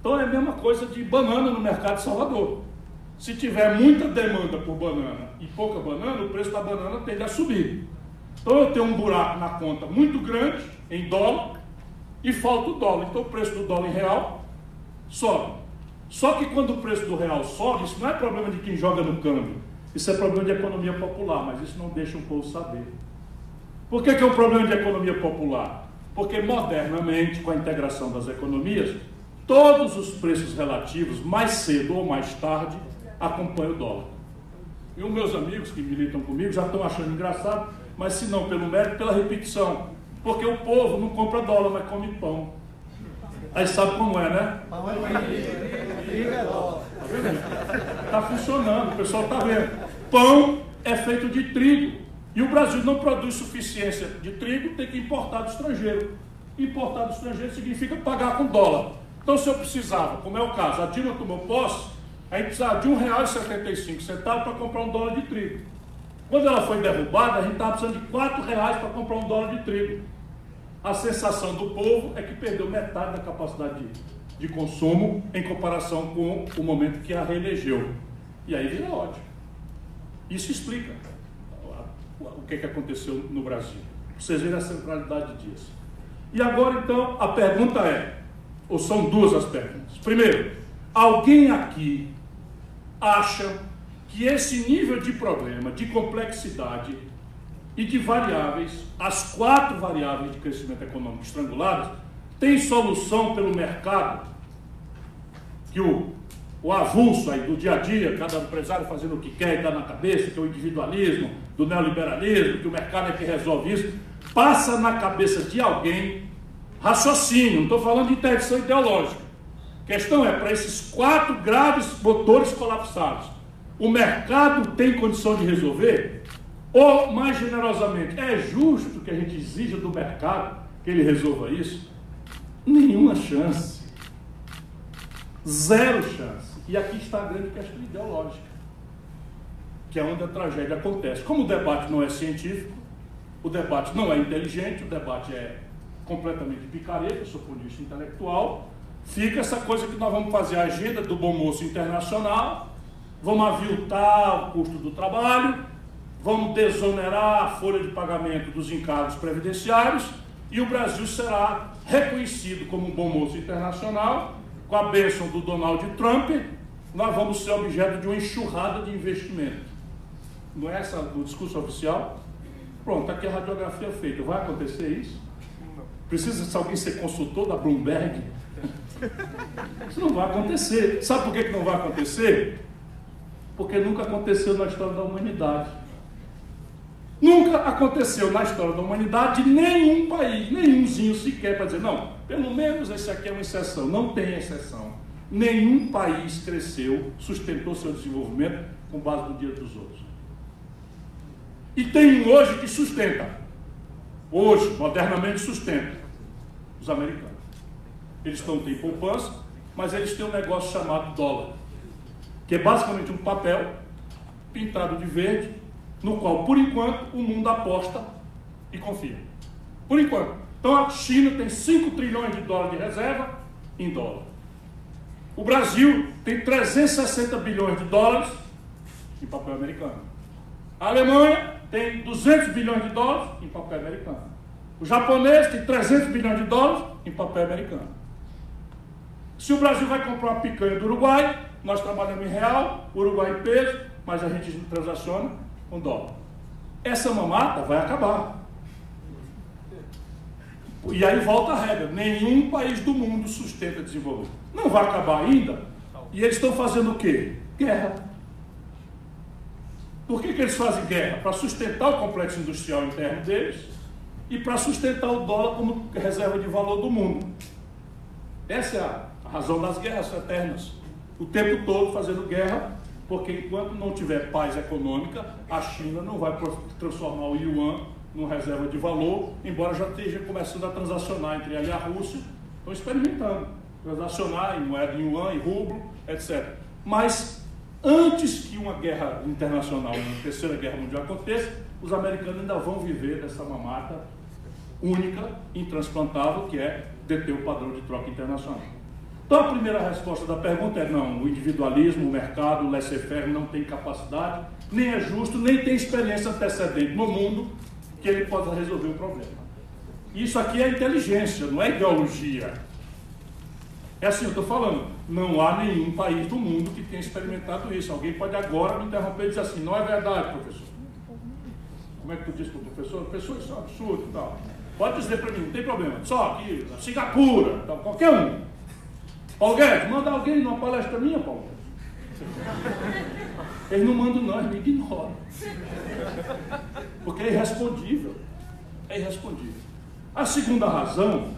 Então é a mesma coisa de banana no mercado de Salvador. Se tiver muita demanda por banana e pouca banana, o preço da banana tende a subir. Então eu tenho um buraco na conta muito grande em dólar e falta o dólar. Então o preço do dólar em real sobe. Só que quando o preço do real sobe, isso não é problema de quem joga no câmbio. Isso é problema de economia popular, mas isso não deixa o povo saber. Por que, que é um problema de economia popular? Porque modernamente, com a integração das economias, todos os preços relativos, mais cedo ou mais tarde, acompanham o dólar. E os meus amigos que militam comigo já estão achando engraçado, mas se não pelo mérito, pela repetição. Porque o povo não compra dólar, mas come pão. Aí sabe como é, né? Pão é dólar. Está funcionando, o pessoal está vendo. Pão é feito de trigo. E o Brasil não produz suficiência de trigo, tem que importar do estrangeiro. Importar do estrangeiro significa pagar com dólar. Então, se eu precisava, como é o caso, a Dilma tomou posse, a gente precisava de R$ 1,75 para comprar um dólar de trigo. Quando ela foi derrubada, a gente estava precisando de R$ reais para comprar um dólar de trigo. A sensação do povo é que perdeu metade da capacidade de, de consumo em comparação com o momento que a reelegeu. E aí vira ódio. Isso explica o que, que aconteceu no Brasil. Vocês verem a centralidade disso. E agora, então, a pergunta é, ou são duas as perguntas. Primeiro, alguém aqui acha que esse nível de problema, de complexidade e de variáveis, as quatro variáveis de crescimento econômico estranguladas, tem solução pelo mercado? Que o, o avulso aí do dia a dia, cada empresário fazendo o que quer e dá na cabeça, que é o individualismo, do neoliberalismo, que o mercado é que resolve isso, passa na cabeça de alguém raciocínio, não estou falando de interdição ideológica. Questão é, para esses quatro graves motores colapsados, o mercado tem condição de resolver? Ou, mais generosamente, é justo que a gente exija do mercado que ele resolva isso? Nenhuma chance. Zero chance. E aqui está a grande questão ideológica, que é onde a tragédia acontece. Como o debate não é científico, o debate não é inteligente, o debate é completamente picareta, do ponto intelectual, fica essa coisa que nós vamos fazer a agenda do bom moço internacional, vamos aviltar o custo do trabalho, vamos desonerar a folha de pagamento dos encargos previdenciários e o Brasil será reconhecido como um bom moço internacional, com a bênção do Donald Trump, nós vamos ser objeto de uma enxurrada de investimento. Não é essa o discurso oficial? Pronto, aqui a radiografia feita. Vai acontecer isso? Precisa se alguém ser consultor da Bloomberg? Isso não vai acontecer. Sabe por que, que não vai acontecer? Porque nunca aconteceu na história da humanidade. Nunca aconteceu na história da humanidade nenhum país, nenhumzinho sequer para dizer, não, pelo menos esse aqui é uma exceção. Não tem exceção. Nenhum país cresceu, sustentou seu desenvolvimento com base no dia dos outros. E tem um hoje que sustenta. Hoje, modernamente, sustenta. Os americanos. Eles não têm poupança, mas eles têm um negócio chamado dólar, que é basicamente um papel pintado de verde, no qual, por enquanto, o mundo aposta e confia. Por enquanto. Então a China tem 5 trilhões de dólares de reserva em dólar. O Brasil tem 360 bilhões de dólares em papel americano. A Alemanha tem 200 bilhões de dólares em papel americano. O japonês tem 300 bilhões de dólares em papel americano. Se o Brasil vai comprar uma picanha do Uruguai, nós trabalhamos em real, Uruguai em peso, mas a gente transaciona com dólar. Essa mamata vai acabar. E aí volta a regra: nenhum país do mundo sustenta desenvolvimento. Não vai acabar ainda. E eles estão fazendo o quê? Guerra. Por que, que eles fazem guerra? Para sustentar o complexo industrial interno deles e para sustentar o dólar como reserva de valor do mundo. Essa é a razão das guerras eternas. O tempo todo fazendo guerra, porque enquanto não tiver paz econômica, a China não vai transformar o yuan numa reserva de valor, embora já esteja começando a transacionar entre ela e a Rússia, estão experimentando transacionar em moeda em yuan, em rublo, etc. Mas antes que uma guerra internacional, uma terceira guerra mundial aconteça, os americanos ainda vão viver dessa mamata única, intransplantável, que é deter o padrão de troca internacional. Então a primeira resposta da pergunta é não, o individualismo, o mercado, o laissez-faire não tem capacidade, nem é justo, nem tem experiência antecedente no mundo que ele possa resolver o problema. Isso aqui é inteligência, não é ideologia. É assim, eu estou falando, não há nenhum país do mundo que tenha experimentado isso. Alguém pode agora me interromper e dizer assim, não é verdade, professor. Como é que tu disse para o professor? Professor, isso é um absurdo e tal. Pode dizer para mim, não tem problema. Só aqui, Singapura, tal, qualquer um. Paulo Guedes, manda alguém numa palestra minha, Paulo. Eles não mandam não, eles me ignoram. Porque é irrespondível. É irrespondível. A segunda razão,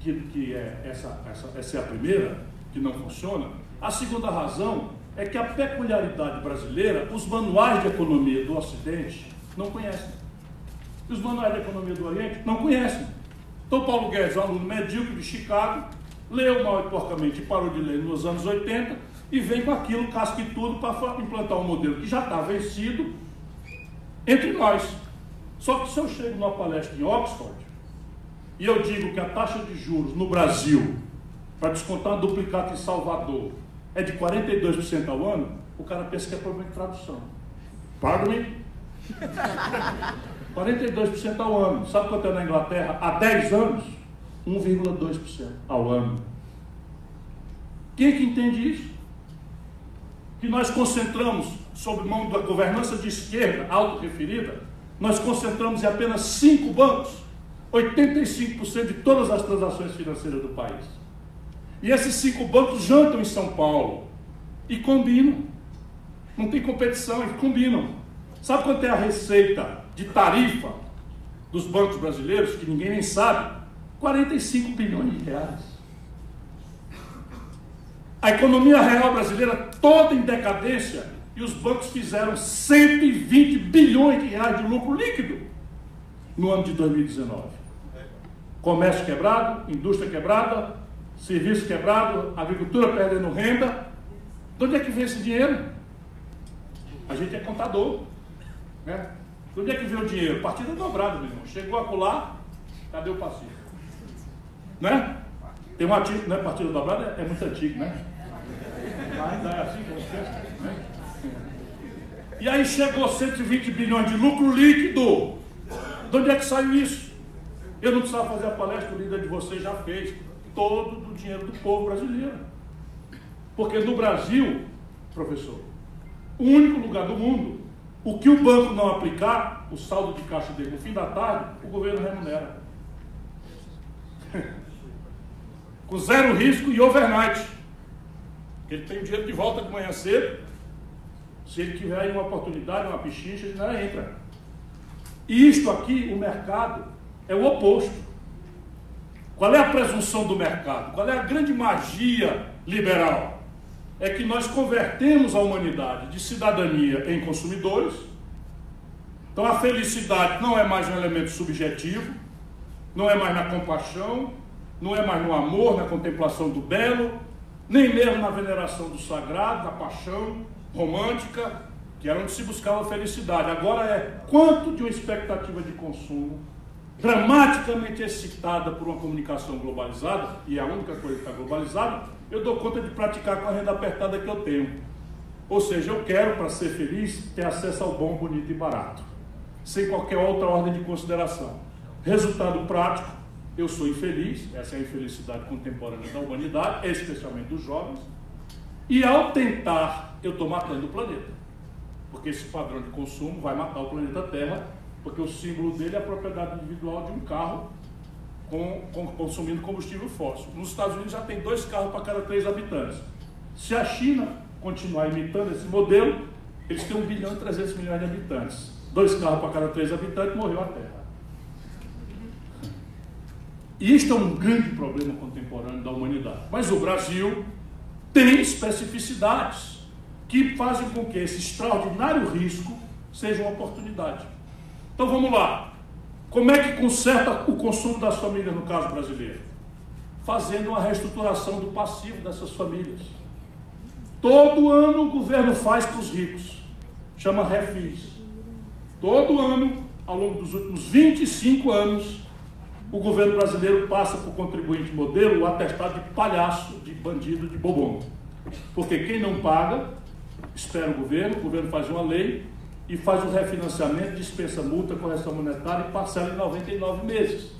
que, que é essa, essa, essa é a primeira, que não funciona, a segunda razão é que a peculiaridade brasileira, os manuais de economia do Ocidente não conhecem. Os manuais de economia do Oriente não conhecem. Então, Paulo Guedes, um aluno medíocre de Chicago, leu mal e porcamente e parou de ler nos anos 80, e vem com aquilo, casca e tudo, para implantar um modelo que já está vencido entre nós. Só que se eu chego numa palestra em Oxford e eu digo que a taxa de juros no Brasil, para descontar um duplicata em Salvador, é de 42% ao ano, o cara pensa que é problema de tradução. Pardon me? *laughs* 42% ao ano. Sabe quanto é na Inglaterra? Há 10 anos? 1,2% ao ano. Quem é que entende isso? Que nós concentramos, sob mão da governança de esquerda auto-referida, nós concentramos em apenas cinco bancos 85% de todas as transações financeiras do país. E esses cinco bancos jantam em São Paulo e combinam. Não tem competição, eles combinam. Sabe quanto é a receita de tarifa dos bancos brasileiros, que ninguém nem sabe? 45 bilhões de reais. A economia real brasileira toda em decadência e os bancos fizeram 120 bilhões de reais de lucro líquido no ano de 2019. Comércio quebrado, indústria quebrada, serviço quebrado, agricultura perdendo renda. De onde é que vem esse dinheiro? A gente é contador. Né? De onde é que vem o dinheiro? Partida dobrada, meu irmão. Chegou a colar, cadê o passivo? Né? Tem um ativo, né? Partida dobrada é, é muito antigo, né? Ainda é assim como você, né? E aí chegou 120 bilhões de lucro líquido. De onde é que saiu isso? Eu não precisava fazer a palestra, o líder de vocês já fez. Todo do dinheiro do povo brasileiro. Porque no Brasil, professor, o único lugar do mundo, o que o banco não aplicar, o saldo de caixa dele no fim da tarde, o governo remunera. *laughs* Com zero risco e overnight. Ele tem o dinheiro de volta de manhã cedo. Se ele tiver aí uma oportunidade, uma pichincha, ele não entra. E isto aqui, o mercado, é o oposto. Qual é a presunção do mercado? Qual é a grande magia liberal? É que nós convertemos a humanidade de cidadania em consumidores. Então a felicidade não é mais um elemento subjetivo, não é mais na compaixão, não é mais no amor, na contemplação do belo, nem mesmo na veneração do sagrado, da paixão romântica, que era onde se buscava felicidade. Agora é quanto de uma expectativa de consumo dramaticamente excitada por uma comunicação globalizada, e é a única coisa que está globalizada, eu dou conta de praticar com a renda apertada que eu tenho. Ou seja, eu quero, para ser feliz, ter acesso ao bom, bonito e barato, sem qualquer outra ordem de consideração. Resultado prático, eu sou infeliz, essa é a infelicidade contemporânea da humanidade, especialmente dos jovens, e ao tentar, eu estou matando o planeta. Porque esse padrão de consumo vai matar o planeta Terra, porque o símbolo dele é a propriedade individual de um carro com, com, consumindo combustível fóssil. Nos Estados Unidos já tem dois carros para cada três habitantes. Se a China continuar imitando esse modelo, eles têm 1 bilhão e 300 milhões de habitantes. Dois carros para cada três habitantes, morreu a Terra. E isto é um grande problema contemporâneo da humanidade. Mas o Brasil tem especificidades que fazem com que esse extraordinário risco seja uma oportunidade. Então vamos lá. Como é que conserta o consumo das famílias no caso brasileiro? Fazendo uma reestruturação do passivo dessas famílias. Todo ano o governo faz para os ricos. Chama refis. Todo ano, ao longo dos últimos 25 anos, o governo brasileiro passa para o contribuinte modelo o atestado de palhaço, de bandido, de bobão. Porque quem não paga, espera o governo, o governo faz uma lei e faz o refinanciamento, dispensa multa, correção monetária e parcela em 99 meses.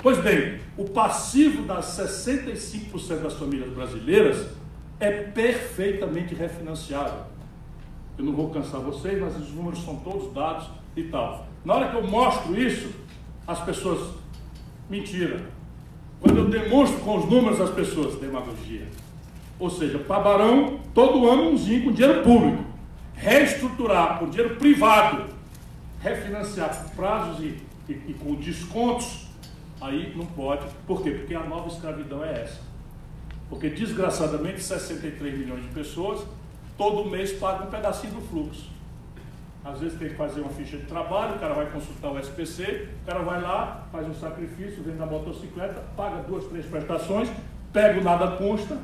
Pois bem, o passivo das 65% das famílias brasileiras é perfeitamente refinanciável. Eu não vou cansar vocês, mas os números são todos dados e tal. Na hora que eu mostro isso, as pessoas. Mentira. Quando eu demonstro com os números as pessoas, demagogia. Ou seja, para Barão, todo ano umzinho com dinheiro público. Reestruturar com dinheiro privado, refinanciar por prazos e, e, e com descontos, aí não pode. Por quê? Porque a nova escravidão é essa. Porque desgraçadamente 63 milhões de pessoas todo mês pagam um pedacinho do fluxo. Às vezes tem que fazer uma ficha de trabalho, o cara vai consultar o SPC, o cara vai lá, faz um sacrifício, vende a motocicleta, paga duas, três prestações, pega o nada consta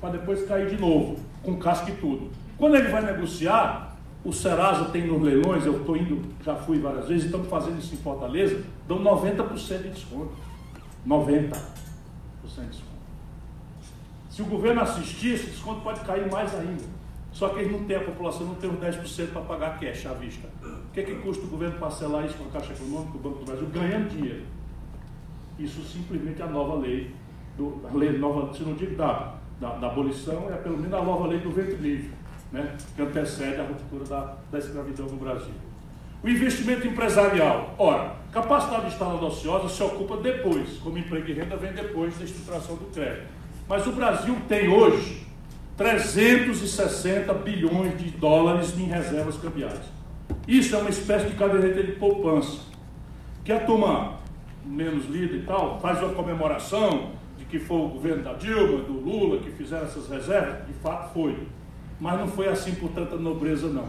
para depois cair de novo, com casca e tudo. Quando ele vai negociar, o Serasa tem nos leilões, eu estou indo, já fui várias vezes, estamos fazendo isso em Fortaleza, dão 90% de desconto. 90% de desconto. Se o governo assistir, esse desconto pode cair mais ainda. Só que eles não têm, a população não tem os 10% para pagar cash à vista. O que, é que custa o governo parcelar isso com a Caixa Econômica, o Banco do Brasil, ganhando dinheiro? Isso simplesmente é a nova lei, do, a lei nova, se não digo da, da, da, abolição, é pelo menos a nova lei do ventre livre, né, que antecede a ruptura da, da escravidão no Brasil. O investimento empresarial. Ora, capacidade instalada ociosa se ocupa depois, como emprego e renda vem depois da estruturação do crédito. Mas o Brasil tem hoje 360 bilhões de dólares em reservas cambiais. Isso é uma espécie de caderneta de poupança, que a turma menos lida e tal faz uma comemoração de que foi o governo da Dilma, do Lula, que fizeram essas reservas, de fato foi. Mas não foi assim por tanta nobreza, não.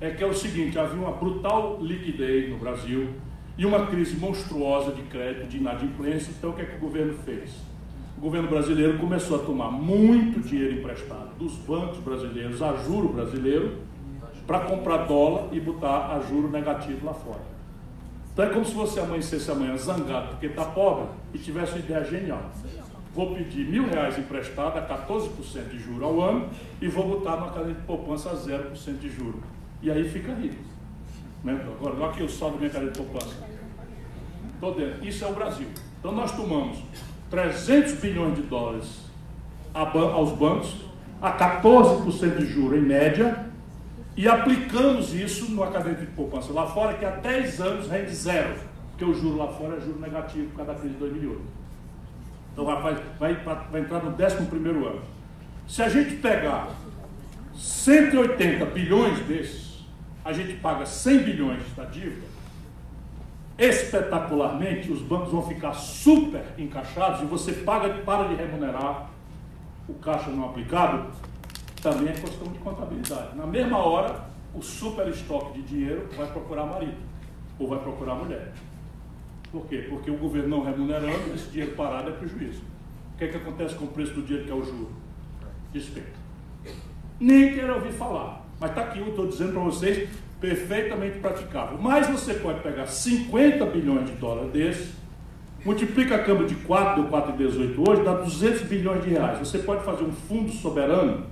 É que é o seguinte, havia uma brutal liquidez no Brasil e uma crise monstruosa de crédito, de inadimplência, então o que é que o governo fez? O governo brasileiro começou a tomar muito dinheiro emprestado dos bancos brasileiros a juro brasileiro para comprar dólar e botar a juro negativo lá fora. Então é como se você amanhecesse amanhã zangado porque está pobre e tivesse uma ideia genial. Vou pedir mil reais emprestado a 14% de juro ao ano e vou botar numa cadeia de poupança a 0% de juro. E aí fica rico. Né? Agora, olha aqui o saldo da minha cadeia de poupança. Estou dentro. Isso é o Brasil. Então nós tomamos 300 bilhões de dólares aos bancos, a 14% de juro em média, e aplicamos isso no caderneta de poupança lá fora, que há 10 anos rende zero, porque o juro lá fora é juro negativo por causa da crise de 2008. Então vai, vai, vai entrar no 11 ano. Se a gente pegar 180 bilhões desses, a gente paga 100 bilhões da dívida, espetacularmente, os bancos vão ficar super encaixados e você paga, para de remunerar o caixa não aplicado, também é questão de contabilidade. Na mesma hora, o super estoque de dinheiro vai procurar marido ou vai procurar mulher. Por quê? Porque o governo não remunerando, esse dinheiro parado é prejuízo. O que, é que acontece com o preço do dinheiro que é o juro? Despeito. Nem quero ouvir falar. Mas está aqui, eu estou dizendo para vocês, perfeitamente praticável. Mas você pode pegar 50 bilhões de dólares desses, multiplica a câmbio de 4, deu 4,18 hoje, dá 200 bilhões de reais. Você pode fazer um fundo soberano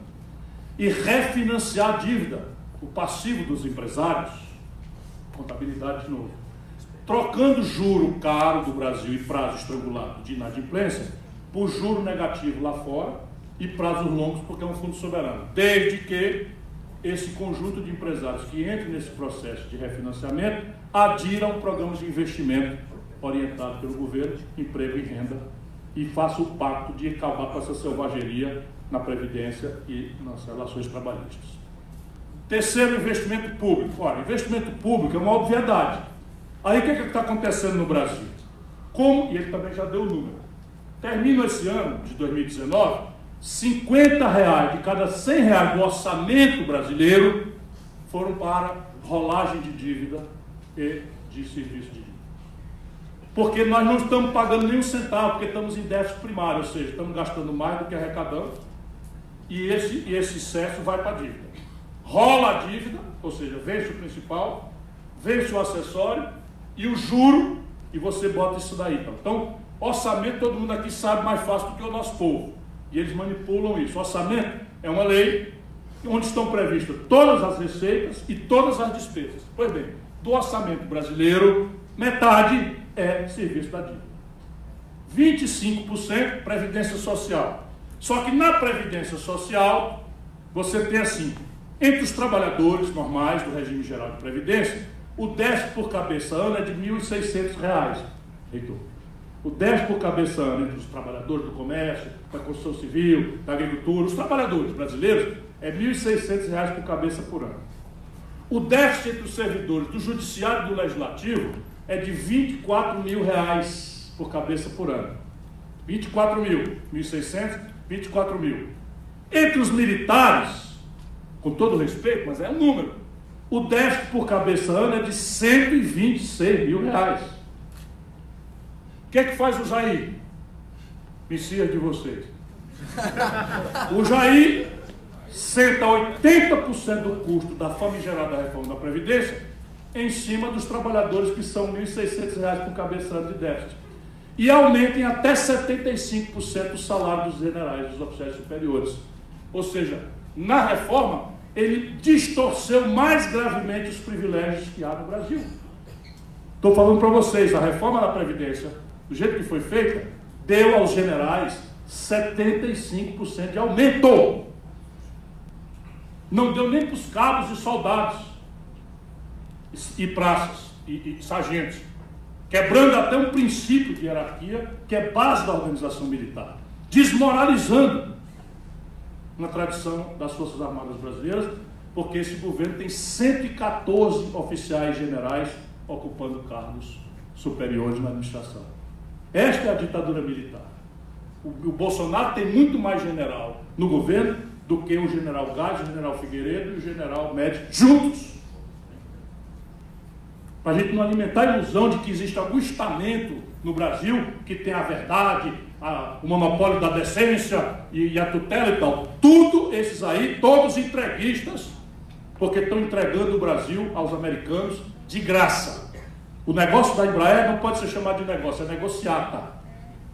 e refinanciar a dívida, o passivo dos empresários, contabilidade de novo, trocando juro caro do Brasil e prazo estrangulado de inadimplência por juro negativo lá fora e prazos longos porque é um fundo soberano, desde que esse conjunto de empresários que entrem nesse processo de refinanciamento adiram programas de investimento orientado pelo governo, emprego e renda, e faça o pacto de acabar com essa selvageria na Previdência e nas relações trabalhistas. Terceiro, investimento público. Olha, investimento público é uma obviedade. Aí o que é está acontecendo no Brasil? Como, e ele também já deu o número, termina esse ano de 2019 50 reais de cada 100 reais do orçamento brasileiro foram para rolagem de dívida e de serviço de dívida. Porque nós não estamos pagando nem um centavo, porque estamos em déficit primário, ou seja, estamos gastando mais do que arrecadamos, e esse, e esse excesso vai para a dívida. Rola a dívida, ou seja, vence o principal, vence o acessório e o juro, e você bota isso daí. Então, então orçamento todo mundo aqui sabe mais fácil do que o nosso povo. E eles manipulam isso. O orçamento é uma lei onde estão previstas todas as receitas e todas as despesas. Pois bem, do orçamento brasileiro, metade é serviço da dívida. 25% previdência social. Só que na previdência social, você tem assim, entre os trabalhadores normais do regime geral de previdência, o déficit por cabeça ano é de R$ 1.600, reitor o 10 por cabeça entre os trabalhadores do comércio, da construção civil, da agricultura, os trabalhadores brasileiros, é R$ 1.600 por cabeça por ano. O déficit entre os servidores do judiciário e do legislativo é de 24 mil reais por cabeça por ano. 24 mil, 1.600, 24 mil. Entre os militares, com todo respeito, mas é um número, o déficit por cabeça ano é de 126 mil reais que é que faz o Jair? Messias de vocês. O Jair senta 80% do custo da famigerada reforma da Previdência em cima dos trabalhadores que são R$ 1.600 por cabeça de déficit. E aumentem até 75% o salário dos generais, dos oficiais superiores. Ou seja, na reforma, ele distorceu mais gravemente os privilégios que há no Brasil. Estou falando para vocês, a reforma da Previdência, do jeito que foi feita, deu aos generais 75% de aumento. Não deu nem para os cabos e soldados, e praças, e, e sargentos, quebrando até um princípio de hierarquia que é base da organização militar, desmoralizando na tradição das Forças Armadas Brasileiras, porque esse governo tem 114 oficiais generais ocupando cargos superiores na administração. Esta é a ditadura militar. O, o Bolsonaro tem muito mais general no governo do que o general Gás, o general Figueiredo e o general Médici juntos. Para a gente não alimentar a ilusão de que existe algum estamento no Brasil que tem a verdade, a, o monopólio da decência e, e a tutela e tal. Tudo esses aí, todos entreguistas, porque estão entregando o Brasil aos americanos de graça. O negócio da Embraer não pode ser chamado de negócio, é negociata.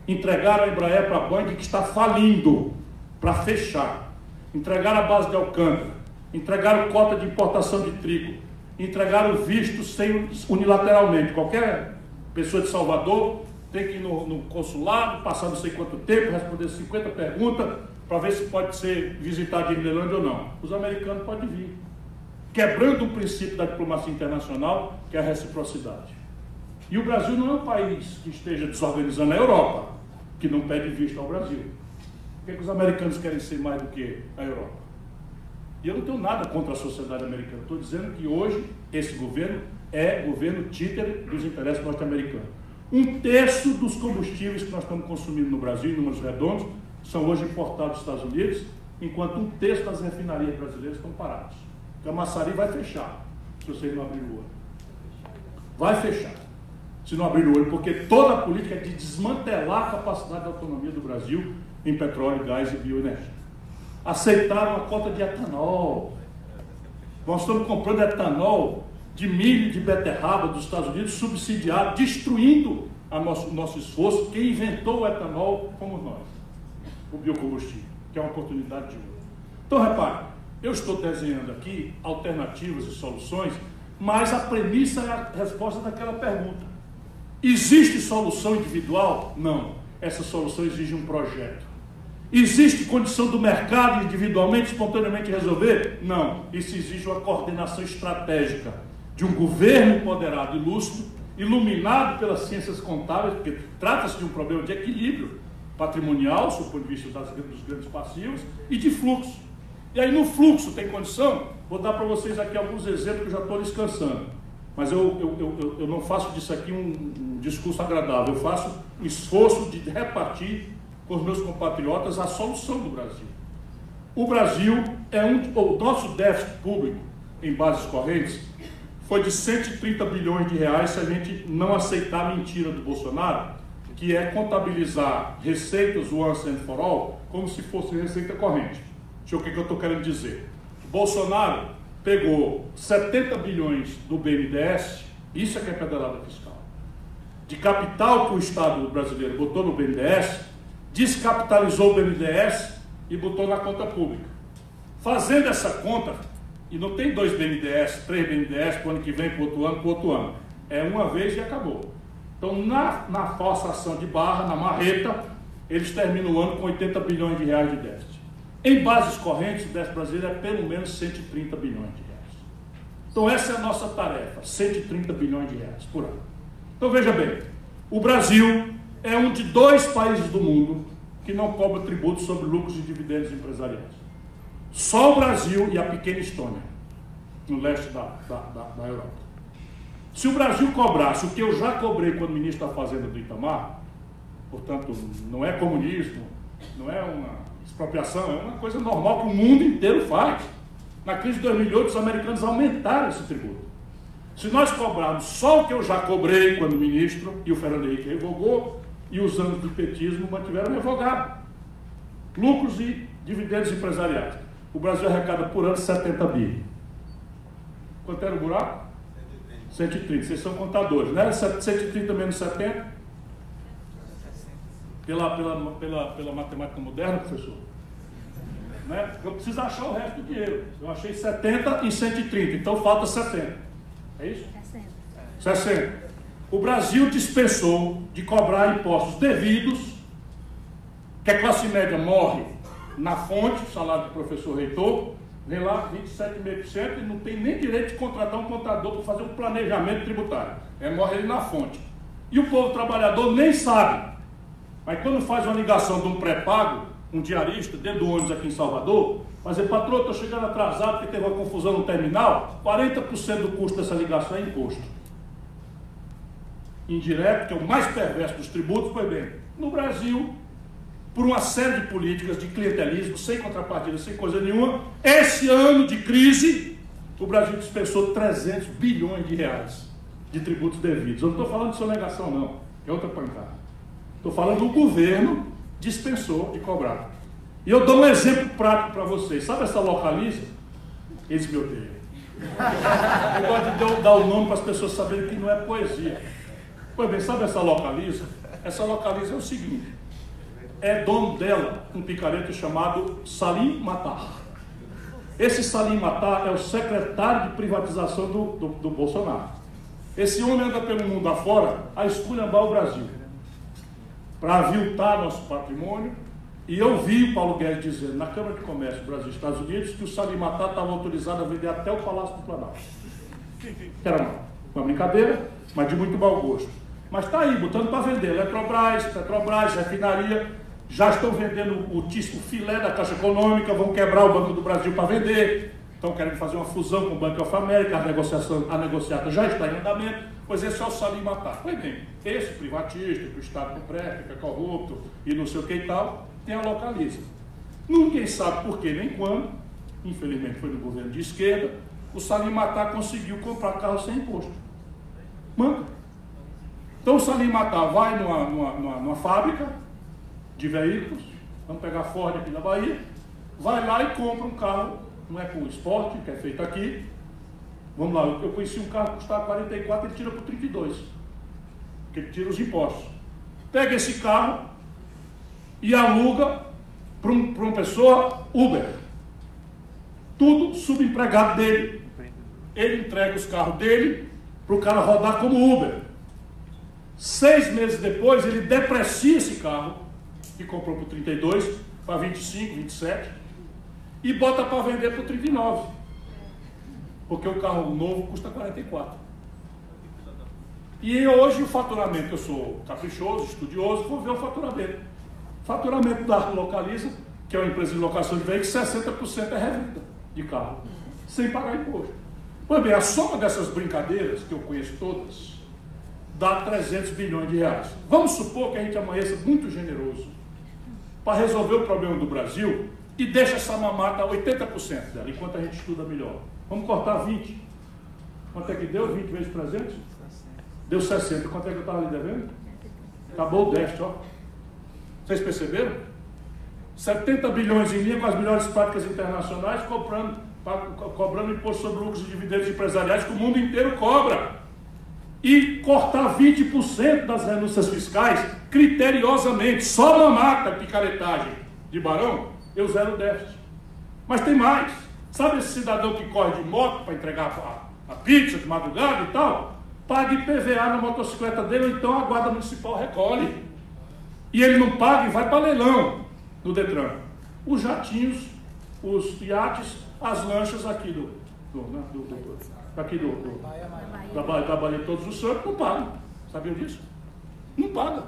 Entregaram a Embraer para a Boeing que está falindo, para fechar. Entregaram a base de Alcântara. Entregaram cota de importação de trigo. Entregaram visto sem, unilateralmente. Qualquer pessoa de Salvador tem que ir no, no consulado, passar não sei quanto tempo, responder 50 perguntas para ver se pode ser visitado em Irlanda ou não. Os americanos podem vir. Quebrando o princípio da diplomacia internacional, que é a reciprocidade. E o Brasil não é um país que esteja desorganizando a Europa, que não pede visto ao Brasil. Por que, que os americanos querem ser mais do que a Europa? E eu não tenho nada contra a sociedade americana. Estou dizendo que hoje esse governo é governo títere dos interesses norte-americanos. Um terço dos combustíveis que nós estamos consumindo no Brasil, em números redondos, são hoje importados dos Estados Unidos, enquanto um terço das refinarias brasileiras estão parados. Então a maçaria vai fechar, se vocês não abrirem o olho. Vai fechar, se não abrir o olho, porque toda a política é de desmantelar a capacidade de autonomia do Brasil em petróleo, gás e bioenergia. Aceitaram a cota de etanol. Nós estamos comprando etanol de milho e de beterraba dos Estados Unidos, subsidiado, destruindo o nosso, nosso esforço. Quem inventou o etanol fomos nós, o biocombustível, que é uma oportunidade de ouro. Então, repare, eu estou desenhando aqui alternativas e soluções, mas a premissa é a resposta daquela pergunta. Existe solução individual? Não. Essa solução exige um projeto. Existe condição do mercado individualmente, espontaneamente resolver? Não. Isso exige uma coordenação estratégica de um governo empoderado e lúcido, iluminado pelas ciências contábeis, porque trata-se de um problema de equilíbrio patrimonial, do ponto de vista das, dos grandes passivos, e de fluxo. E aí no fluxo tem condição? Vou dar para vocês aqui alguns exemplos que eu já estou descansando. Mas eu, eu, eu, eu, não faço disso aqui um, um discurso agradável, eu faço o esforço de repartir com os meus compatriotas a solução do Brasil. O Brasil é um. O nosso déficit público em bases correntes foi de 130 bilhões de reais se a gente não aceitar a mentira do Bolsonaro, que é contabilizar receitas once and for all como se fosse receita corrente. Deixa eu ver o que eu estou querendo dizer. Bolsonaro pegou 70 bilhões do BNDES, isso é que é pedalada fiscal, de capital que o Estado brasileiro botou no BNDES, descapitalizou o BNDES e botou na conta pública. Fazendo essa conta, e não tem dois BNDES, três BNDES para o ano que vem, para outro ano, para outro ano. É uma vez e acabou. Então, na, na falsação de barra, na marreta, eles terminam o ano com 80 bilhões de reais de déficit. Em bases correntes, o déficit brasileiro é pelo menos 130 bilhões de reais. Então, essa é a nossa tarefa: 130 bilhões de reais por ano. Então, veja bem: o Brasil é um de dois países do mundo que não cobra tributo sobre lucros e dividendos empresariais. Só o Brasil e a pequena Estônia, no leste da, da, da, da Europa. Se o Brasil cobrasse o que eu já cobrei quando ministro da Fazenda do Itamar, portanto, não é comunismo, não é uma expropriação, é uma coisa normal que o mundo inteiro faz. Na crise de 2008, os americanos aumentaram esse tributo. Se nós cobrarmos só o que eu já cobrei quando ministro, e o Fernando Henrique revogou, e os anos do petismo mantiveram revogado. lucros e dividendos empresariais. O Brasil arrecada por ano 70 bi. Quanto era o buraco? 130. Vocês são contadores, né? 130 menos 70? Pela, pela, pela, pela matemática moderna, professor? Né? Eu preciso achar o resto do dinheiro. Eu achei 70 e 130, então falta 70. É isso? 60. 60. O Brasil dispensou de cobrar impostos devidos, que a classe média morre na fonte, salário do professor reitor, vem lá 27,5% e não tem nem direito de contratar um contador para fazer um planejamento tributário. É morre ele na fonte. E o povo trabalhador nem sabe. Mas quando faz uma ligação de um pré-pago, um diarista, dentro do ônibus aqui em Salvador, fazer, patrão, estou chegando atrasado porque teve uma confusão no terminal, 40% do custo dessa ligação é imposto. Indireto, que é o mais perverso dos tributos, foi bem. No Brasil, por uma série de políticas de clientelismo, sem contrapartida, sem coisa nenhuma, esse ano de crise, o Brasil dispensou 300 bilhões de reais de tributos devidos. Eu não estou falando de sonegação, não, é outra pancada. Estou falando do governo dispensou de cobrar. E eu dou um exemplo prático para vocês. Sabe essa localiza? Eles me odeiam. *laughs* Eu gosto de dar o nome para as pessoas saberem que não é poesia. Pois bem, sabe essa localiza? Essa localiza é o seguinte: é dono dela um picareta chamado Salim Matar. Esse Salim Matar é o secretário de privatização do, do, do Bolsonaro. Esse homem anda pelo mundo afora a esculhambar o Brasil, para aviltar nosso patrimônio. E eu vi o Paulo Guedes dizendo na Câmara de Comércio Brasil Estados Unidos que o Salim Matar estava autorizado a vender até o Palácio do Planalto. Era uma, uma brincadeira, mas de muito mau gosto. Mas está aí, botando para vender. Eletrobras, Petrobras, refinaria, já estão vendendo o, o filé da Caixa Econômica, vão quebrar o Banco do Brasil para vender, estão querendo fazer uma fusão com o Banco of America, a, negociação, a negociata já está em andamento, pois esse é o Salim Matar. Pois bem, esse privatista, que o Estado não presta, que é corrupto e não sei o que e tal, tem a localiza. Ninguém sabe por que nem quando, infelizmente foi no governo de esquerda, o Salim Matar conseguiu comprar carro sem imposto. Manda. Então o Salim Matar vai numa, numa, numa, numa fábrica, de veículos, vamos pegar Ford aqui na Bahia, vai lá e compra um carro, não é com esporte, que é feito aqui. Vamos lá, eu conheci um carro que custava 44, ele tira por 32, porque ele tira os impostos. Pega esse carro e aluga para um, uma pessoa Uber. Tudo subempregado dele. Ele entrega os carros dele para o cara rodar como Uber. Seis meses depois, ele deprecia esse carro que comprou por 32, para 25, 27, e bota para vender por 39. Porque o carro novo custa 44. E hoje o faturamento, eu sou caprichoso, estudioso, vou ver o faturamento. Faturamento da Localiza, que é uma empresa de locação de veículos, 60% é revenda de carro, sem pagar imposto. Pois bem, a soma dessas brincadeiras, que eu conheço todas, dá 300 bilhões de reais. Vamos supor que a gente amanheça muito generoso para resolver o problema do Brasil e deixa essa mamata 80% dela, enquanto a gente estuda melhor. Vamos cortar 20. Quanto é que deu? 20 vezes 300? Deu 60. Quanto é que eu estava ali devendo? Acabou o déficit, ó. Vocês perceberam? 70 bilhões em linha com as melhores práticas internacionais, cobrando, cobrando imposto sobre lucros e dividendos empresariais que o mundo inteiro cobra e cortar 20% das renúncias fiscais criteriosamente, só mamata, picaretagem de barão, eu zero déficit. Mas tem mais. Sabe esse cidadão que corre de moto para entregar a, a, pizza de madrugada e tal? Paga IPVA na motocicleta dele, ou então a guarda municipal recolhe. E ele não paga e vai para leilão no Detran. Os jatinhos, os iates, as lanchas aqui do, do, né, do, do aqui do, do Todos os Santos, não pagam. Sabiam disso? Não paga.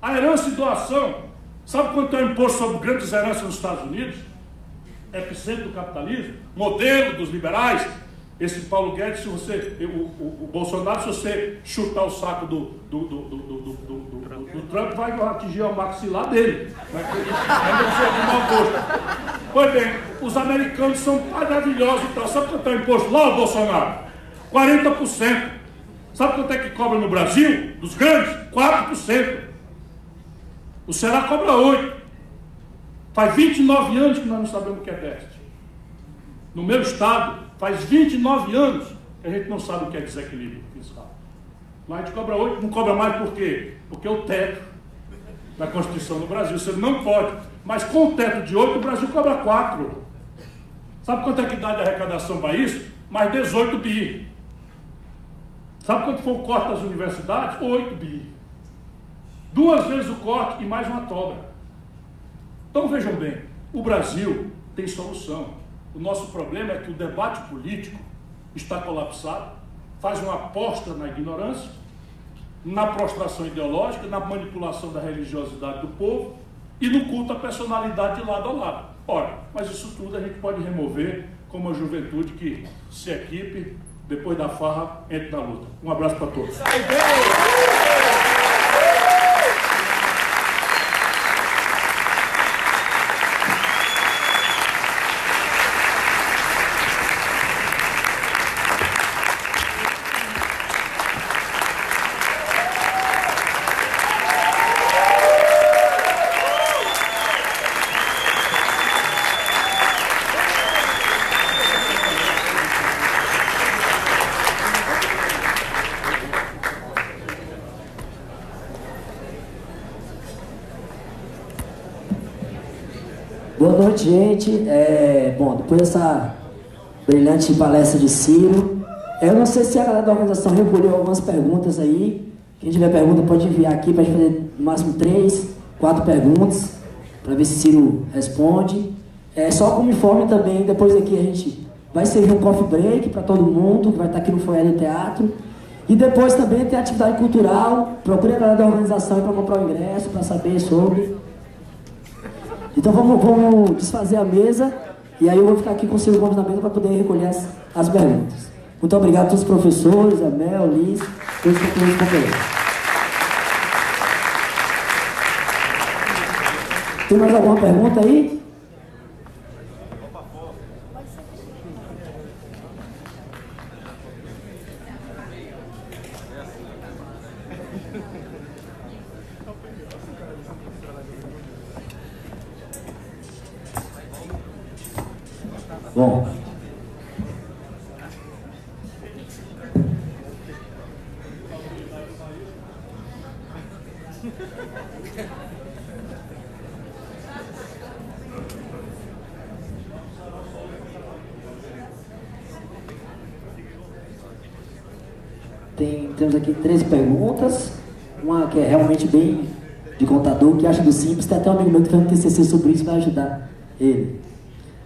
A herança e doação, sabe quanto é o imposto sobre grandes heranças nos Estados Unidos? Epicentro do capitalismo, modelo dos liberais. Esse Paulo Guedes, se você, o, o, o Bolsonaro, se você chutar o saco do, do, do, do, Trump, vai atingir o maxilar dele. Vai ser. Pois bem, os americanos são maravilhosos. Então, sabe quanto é o imposto lá, o Bolsonaro? 40%. Sabe quanto é que cobra no Brasil? Dos grandes? 4%. O Ceará cobra 8%. Faz 29 anos que nós não sabemos o que é déficit. No meu estado, faz 29 anos que a gente não sabe o que é desequilíbrio fiscal. Lá a gente cobra 8, não cobra mais por quê? Porque o teto da Constituição do Brasil, você não pode. Mas com o teto de 8, o Brasil cobra 4. Sabe quanto é que dá de arrecadação para isso? Mais 18 bi. Sabe quanto foi o corte das universidades? 8 bi. Duas vezes o corte e mais uma toga. Então vejam bem, o Brasil tem solução. O nosso problema é que o debate político está colapsado, faz uma aposta na ignorância, na prostração ideológica, na manipulação da religiosidade do povo e no culto à personalidade de lado a lado. Ora, mas isso tudo a gente pode remover com uma juventude que se equipe, depois da farra, entre na luta. Um abraço para todos. Noite, gente. É, bom, depois dessa brilhante palestra de Ciro, eu não sei se a galera da organização recolheu algumas perguntas aí. Quem tiver pergunta pode enviar aqui para fazer no máximo três, quatro perguntas, para ver se Ciro responde. É, só como informe também, depois aqui a gente vai servir um coffee break para todo mundo, que vai estar aqui no foyer do teatro. E depois também tem atividade cultural. Procure a galera da organização para comprar o ingresso, para saber sobre. Então vamos, vamos desfazer a mesa e aí eu vou ficar aqui com o Silvio Gomes na mesa para poder recolher as, as perguntas. Muito obrigado a todos os professores, a Mel, Liz, todos os companheiros. Tem mais alguma pergunta aí? Bom. Tem, temos aqui três perguntas. Uma que é realmente bem de contador, que acha do simples. Tem até um amigo meu que fez um TCC sobre isso, vai ajudar ele.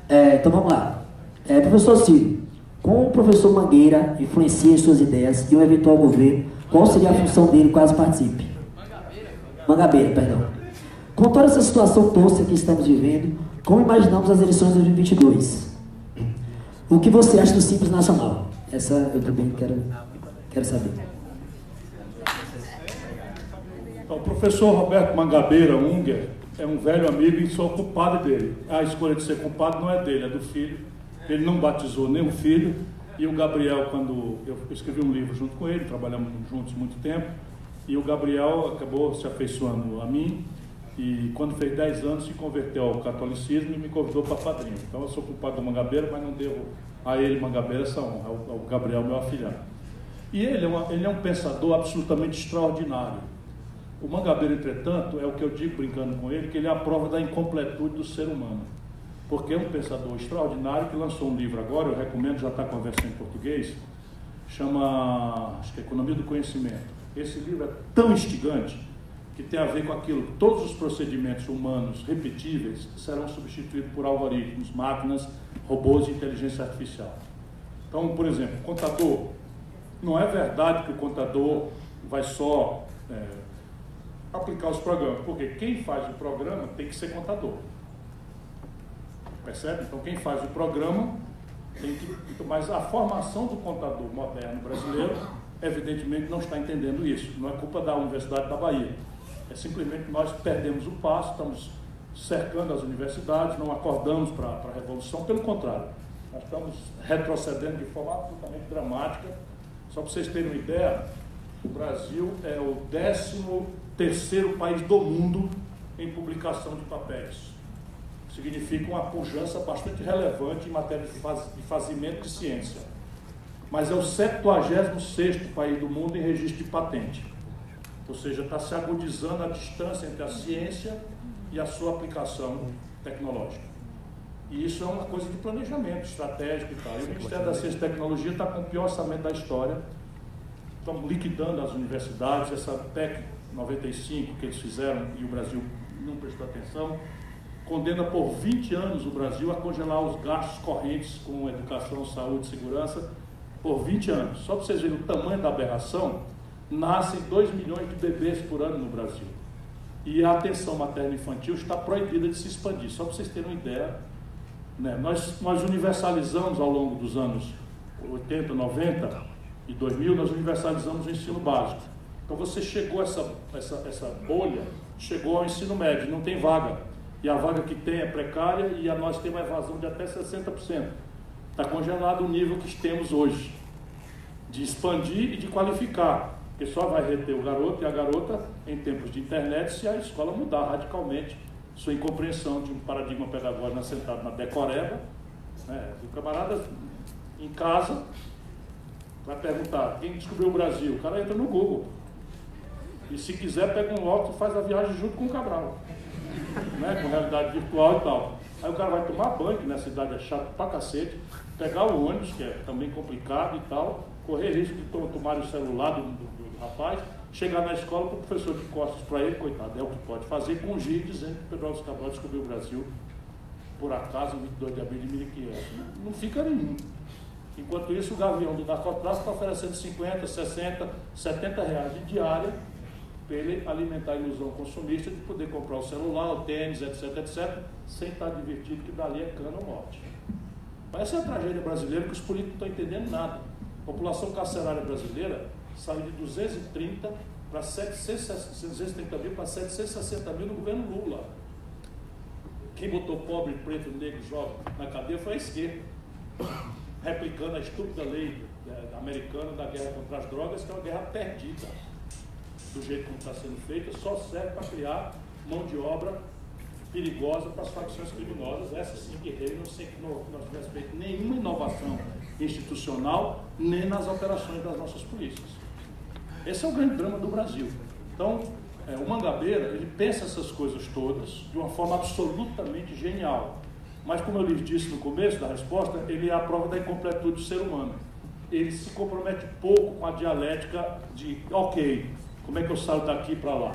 É, então vamos lá. É, professor Ciro, como o professor Mangueira influencia as suas ideias e um eventual governo, qual seria a função dele caso participe? Mangabeira, perdão. Com toda essa situação tosca que estamos vivendo, como imaginamos as eleições de 2022? O que você acha do Simples Nacional? Essa eu também quero, quero saber. Então, o professor Roberto Mangabeira Unger é um velho amigo e sou culpado dele. A escolha de ser culpado não é dele, é do filho ele não batizou nenhum filho. E o Gabriel, quando eu escrevi um livro junto com ele, trabalhamos juntos muito tempo, e o Gabriel acabou se afeiçoando a mim. E quando fez 10 anos, se converteu ao catolicismo e me convidou para padrinho. Então eu sou culpado do Mangabeira, mas não devo a ele, Mangabeira, essa honra, ao Gabriel, meu afilhado. E ele é, uma, ele é um pensador absolutamente extraordinário. O Mangabeira, entretanto, é o que eu digo brincando com ele, que ele é a prova da incompletude do ser humano porque é um pensador extraordinário que lançou um livro agora, eu recomendo, já está com a versão em português, chama acho que é Economia do Conhecimento. Esse livro é tão instigante que tem a ver com aquilo todos os procedimentos humanos repetíveis serão substituídos por algoritmos, máquinas, robôs e inteligência artificial. Então, por exemplo, contador. Não é verdade que o contador vai só é, aplicar os programas, porque quem faz o programa tem que ser contador. Percebe? Então, quem faz o programa tem que. Mas a formação do contador moderno brasileiro, evidentemente, não está entendendo isso. Não é culpa da Universidade da Bahia. É simplesmente nós perdemos o passo, estamos cercando as universidades, não acordamos para a revolução, pelo contrário, nós estamos retrocedendo de forma absolutamente dramática. Só para vocês terem uma ideia, o Brasil é o 13 terceiro país do mundo em publicação de papéis. significa uma pujança bastante relevante em matéria de, de fazimento de ciência. Mas é o 76 país do mundo em registro de patente. Ou seja, está se agudizando a distância entre a ciência e a sua aplicação tecnológica. E isso é uma coisa de planejamento estratégico e tal. E o Ministério da Ciência e Tecnologia está com o pior orçamento da história. Estão liquidando as universidades, essa PEC 95 que eles fizeram e o Brasil não prestou atenção, condena por 20 anos o Brasil a congelar os gastos correntes com educação, saúde e segurança por 20 anos. Só para vocês verem o tamanho da aberração, nascem 2 milhões de bebês por ano no Brasil. E a atenção materno-infantil está proibida de se expandir. Só para vocês terem uma ideia né? Nós, nós universalizamos ao longo dos anos 80, 90 e 2000, nós universalizamos o ensino básico. Então você chegou a essa, essa, essa bolha, chegou ao ensino médio, não tem vaga. E a vaga que tem é precária e a nós temos uma evasão de até 60%. Está congelado o nível que temos hoje, de expandir e de qualificar. Porque só vai reter o garoto e a garota em tempos de internet se a escola mudar radicalmente sua incompreensão de um paradigma pedagógico assentado na decoreba. Né? O camarada em casa vai perguntar quem descobriu o Brasil. O cara entra no Google. E se quiser, pega um óculos e faz a viagem junto com o Cabral. Né? Com realidade virtual e tal. Aí o cara vai tomar banho, que na cidade é chato pra cacete, pegar o ônibus, que é também complicado e tal, correr risco de tomar o celular do, do, do rapaz, chegar na escola com o professor de costas para ele, coitado, é o que pode fazer, Gil dizendo que Pedro Alves Cabral descobriu o Brasil por acaso em 22 de abril de 1500. Não, não fica nenhum. Enquanto isso, o gavião do narcotráfico está oferecendo 50, 60, 70 reais de diária para ele alimentar a ilusão consumista de poder comprar o celular, o tênis, etc, etc, sem estar divertido que dali é cana ou morte. Mas essa é a tragédia brasileira que os políticos não estão entendendo nada. A população carcerária brasileira saiu de 230 para 230 mil para 760 mil no governo Lula. Quem botou pobre, preto, negro, jovem na cadeia foi a esquerda, replicando a estúpida lei é, americana da guerra contra as drogas, que é uma guerra perdida. Do jeito como está sendo feita, só serve para criar mão de obra perigosa para as facções criminosas, essas sim que reinam sem que nós tivéssemos feito nenhuma inovação institucional, nem nas operações das nossas polícias. Esse é o grande drama do Brasil. Então, é, o Mangabeira, ele pensa essas coisas todas de uma forma absolutamente genial. Mas, como eu lhes disse no começo da resposta, ele é a prova da incompletude do ser humano. Ele se compromete pouco com a dialética de, ok, como é que eu saio daqui para lá?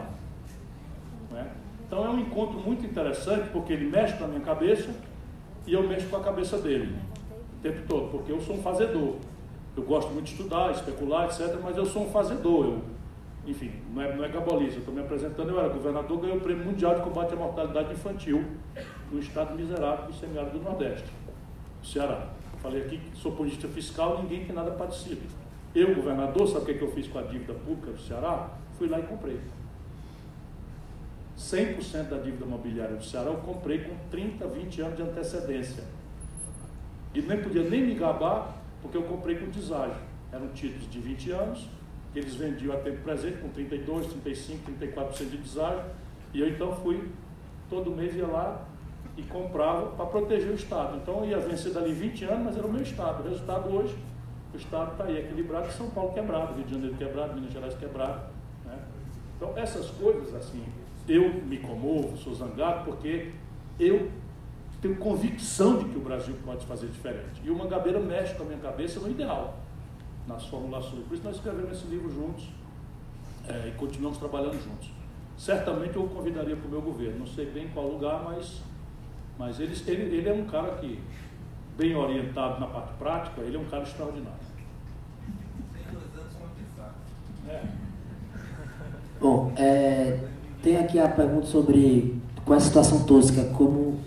É? Então, é um encontro muito interessante, porque ele mexe com a minha cabeça e eu mexo com a cabeça dele o tempo todo, porque eu sou um fazedor. Eu gosto muito de estudar, especular, etc., mas eu sou um fazedor. Eu, enfim, não é, não é gabolista. Estou me apresentando, eu era governador, ganhei o Prêmio Mundial de Combate à Mortalidade Infantil no estado miserável do semiárido do Nordeste, Ceará. Falei aqui que sou política fiscal, ninguém tem nada parecido. Eu, governador, sabe o que, é que eu fiz com a dívida pública do Ceará? Fui lá e comprei. 100% da dívida imobiliária do Ceará eu comprei com 30, 20 anos de antecedência. E nem podia nem me gabar porque eu comprei com deságio. Eram títulos de 20 anos, que eles vendiam a tempo presente com 32, 35, 34% de deságio, e eu então fui, todo mês ia lá e comprava para proteger o Estado. Então ia vencer dali 20 anos, mas era o meu Estado. O resultado hoje, o Estado está aí equilibrado, São Paulo quebrado, Rio de Janeiro quebrado, Minas Gerais quebrado. Então essas coisas, assim, eu me comovo, sou zangado, porque eu tenho convicção de que o Brasil pode fazer diferente. E o Mangabeira mexe com a minha cabeça no ideal, nas formulações. Por isso nós escrevemos esse livro juntos é, e continuamos trabalhando juntos. Certamente eu o convidaria para o meu governo, não sei bem qual lugar, mas, mas ele, ele, ele é um cara que, bem orientado na parte prática, ele é um cara extraordinário. É. Bom, é, tem aqui a pergunta sobre qual é a situação tosca, como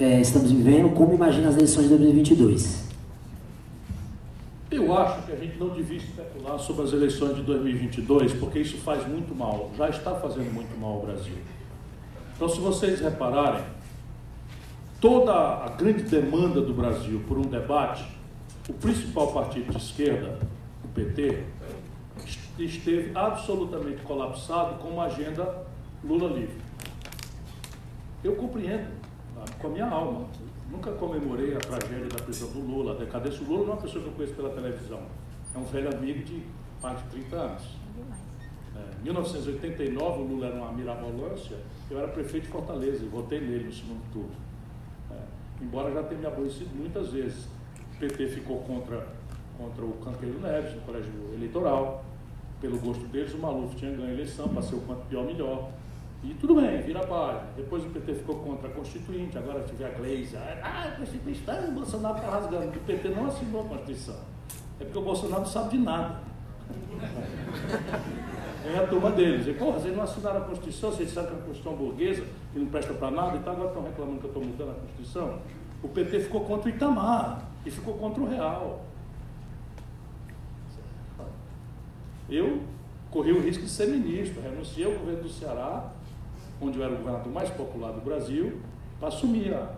é, estamos vivendo, como imagina as eleições de 2022? Eu acho que a gente não devia especular sobre as eleições de 2022, porque isso faz muito mal, já está fazendo muito mal ao Brasil. Então, se vocês repararem, toda a grande demanda do Brasil por um debate, o principal partido de esquerda, o PT, esteve absolutamente colapsado com uma agenda Lula livre. Eu compreendo com a minha alma. Nunca comemorei a tragédia da prisão do Lula, a decadência do Lula não é uma pessoa que eu conheço pela televisão. É um velho amigo de mais de 30 anos. É, em 1989, o Lula era uma mirabolância, eu era prefeito de Fortaleza e votei nele no segundo turno. É, embora já tenha me aborrecido muitas vezes. O PT ficou contra, contra o Canqueiro Neves no colégio eleitoral. Pelo gosto deles, o Maluf tinha ganho a eleição ser o quanto pior melhor. E tudo bem, vira página. Depois o PT ficou contra a Constituinte, agora tiver a Gleisa. Ah, a Constituição, o Bolsonaro está rasgando. O PT não assinou a Constituição. É porque o Bolsonaro não sabe de nada. É a turma deles. E, porra, vocês não assinaram a Constituição, vocês sabem que é uma Constituição burguesa, que não presta para nada, e então agora estão reclamando que eu estou mudando a Constituição. O PT ficou contra o Itamar e ficou contra o Real. Eu corri o risco de ser ministro, renunciei ao governo do Ceará onde eu era o governador mais popular do Brasil, para assumir a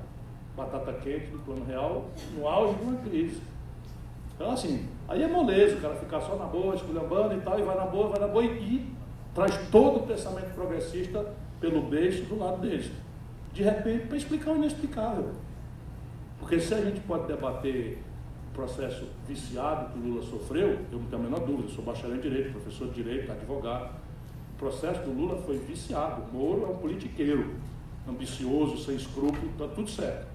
batata quente do Plano Real no auge de uma crise. Então, assim, aí é moleza o cara ficar só na boa, esculhambando e tal, e vai na boa, vai na boa, e, traz todo o pensamento progressista pelo beijo do lado deles. De repente, para explicar o inexplicável. Porque se a gente pode debater processo viciado que o Lula sofreu, eu não tenho a menor dúvida, sou bacharel em Direito, professor de Direito, advogado, processo do Lula foi viciado. Moro é um politiqueiro, ambicioso, sem escrúpulo, está tudo certo.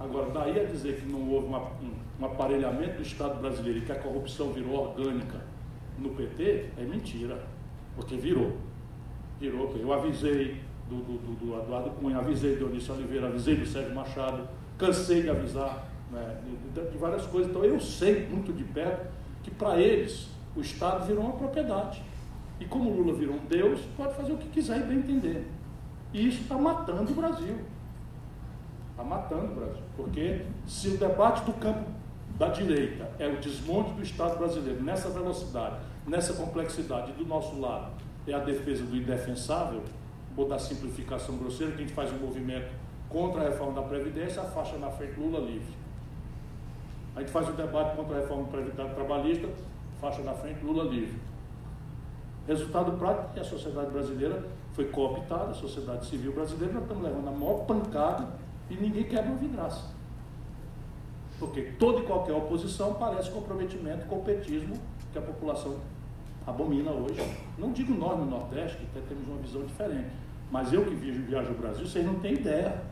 Agora, daí a dizer que não houve uma, um, um, aparelhamento do Estado brasileiro e que a corrupção virou orgânica no PT, é mentira. Porque virou. Virou. Eu avisei do, do, do, do Eduardo Cunha, avisei do Eunício Oliveira, avisei do Sérgio Machado, cansei de avisar né, de, de várias coisas. Então eu sei muito de perto que para eles o Estado virou uma propriedade. E como Lula virou um Deus, pode fazer o que quiser e bem entender. E isso está matando o Brasil. Está matando o Brasil. Porque se o debate do campo da direita é o desmonte do Estado brasileiro nessa velocidade, nessa complexidade, do nosso lado é a defesa do indefensável, ou da simplificação grosseira, que a gente faz um movimento contra a reforma da Previdência, a faixa na frente Lula livre. A gente faz um debate contra a reforma trabalhista, faixa na frente Lula livre. Resultado prático que a sociedade brasileira foi cooptada, a sociedade civil brasileira, nós estamos levando a maior pancada e ninguém quebra uma vidraça. Porque toda e qualquer oposição parece comprometimento com o petismo que a população abomina hoje. Não digo nós no Nordeste, que até temos uma visão diferente, mas eu que viajo, viajo ao Brasil, vocês não têm ideia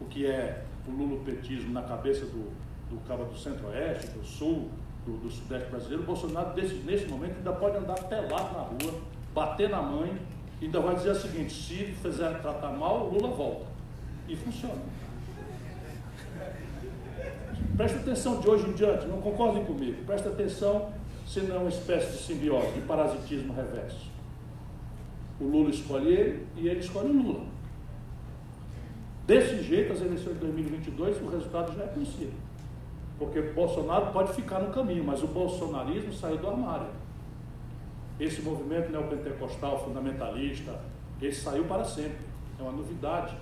o que é o lulopetismo na cabeça do, do cabo do Centro-Oeste, do Sul, do, do Sudeste brasileiro, o Bolsonaro, desse, nesse momento, ainda pode andar pelado na rua, bater na mãe, ainda vai dizer o seguinte: se fizer tratar mal, Lula volta. E funciona. Presta atenção de hoje em diante, não concordem comigo, presta atenção se não é uma espécie de simbiose, de parasitismo reverso. O Lula escolhe ele e ele escolhe o Lula. Desse jeito, as eleições de 2022, o resultado já é conhecido. Porque Bolsonaro pode ficar no caminho, mas o bolsonarismo saiu do armário. Esse movimento neopentecostal fundamentalista, esse saiu para sempre. É uma novidade.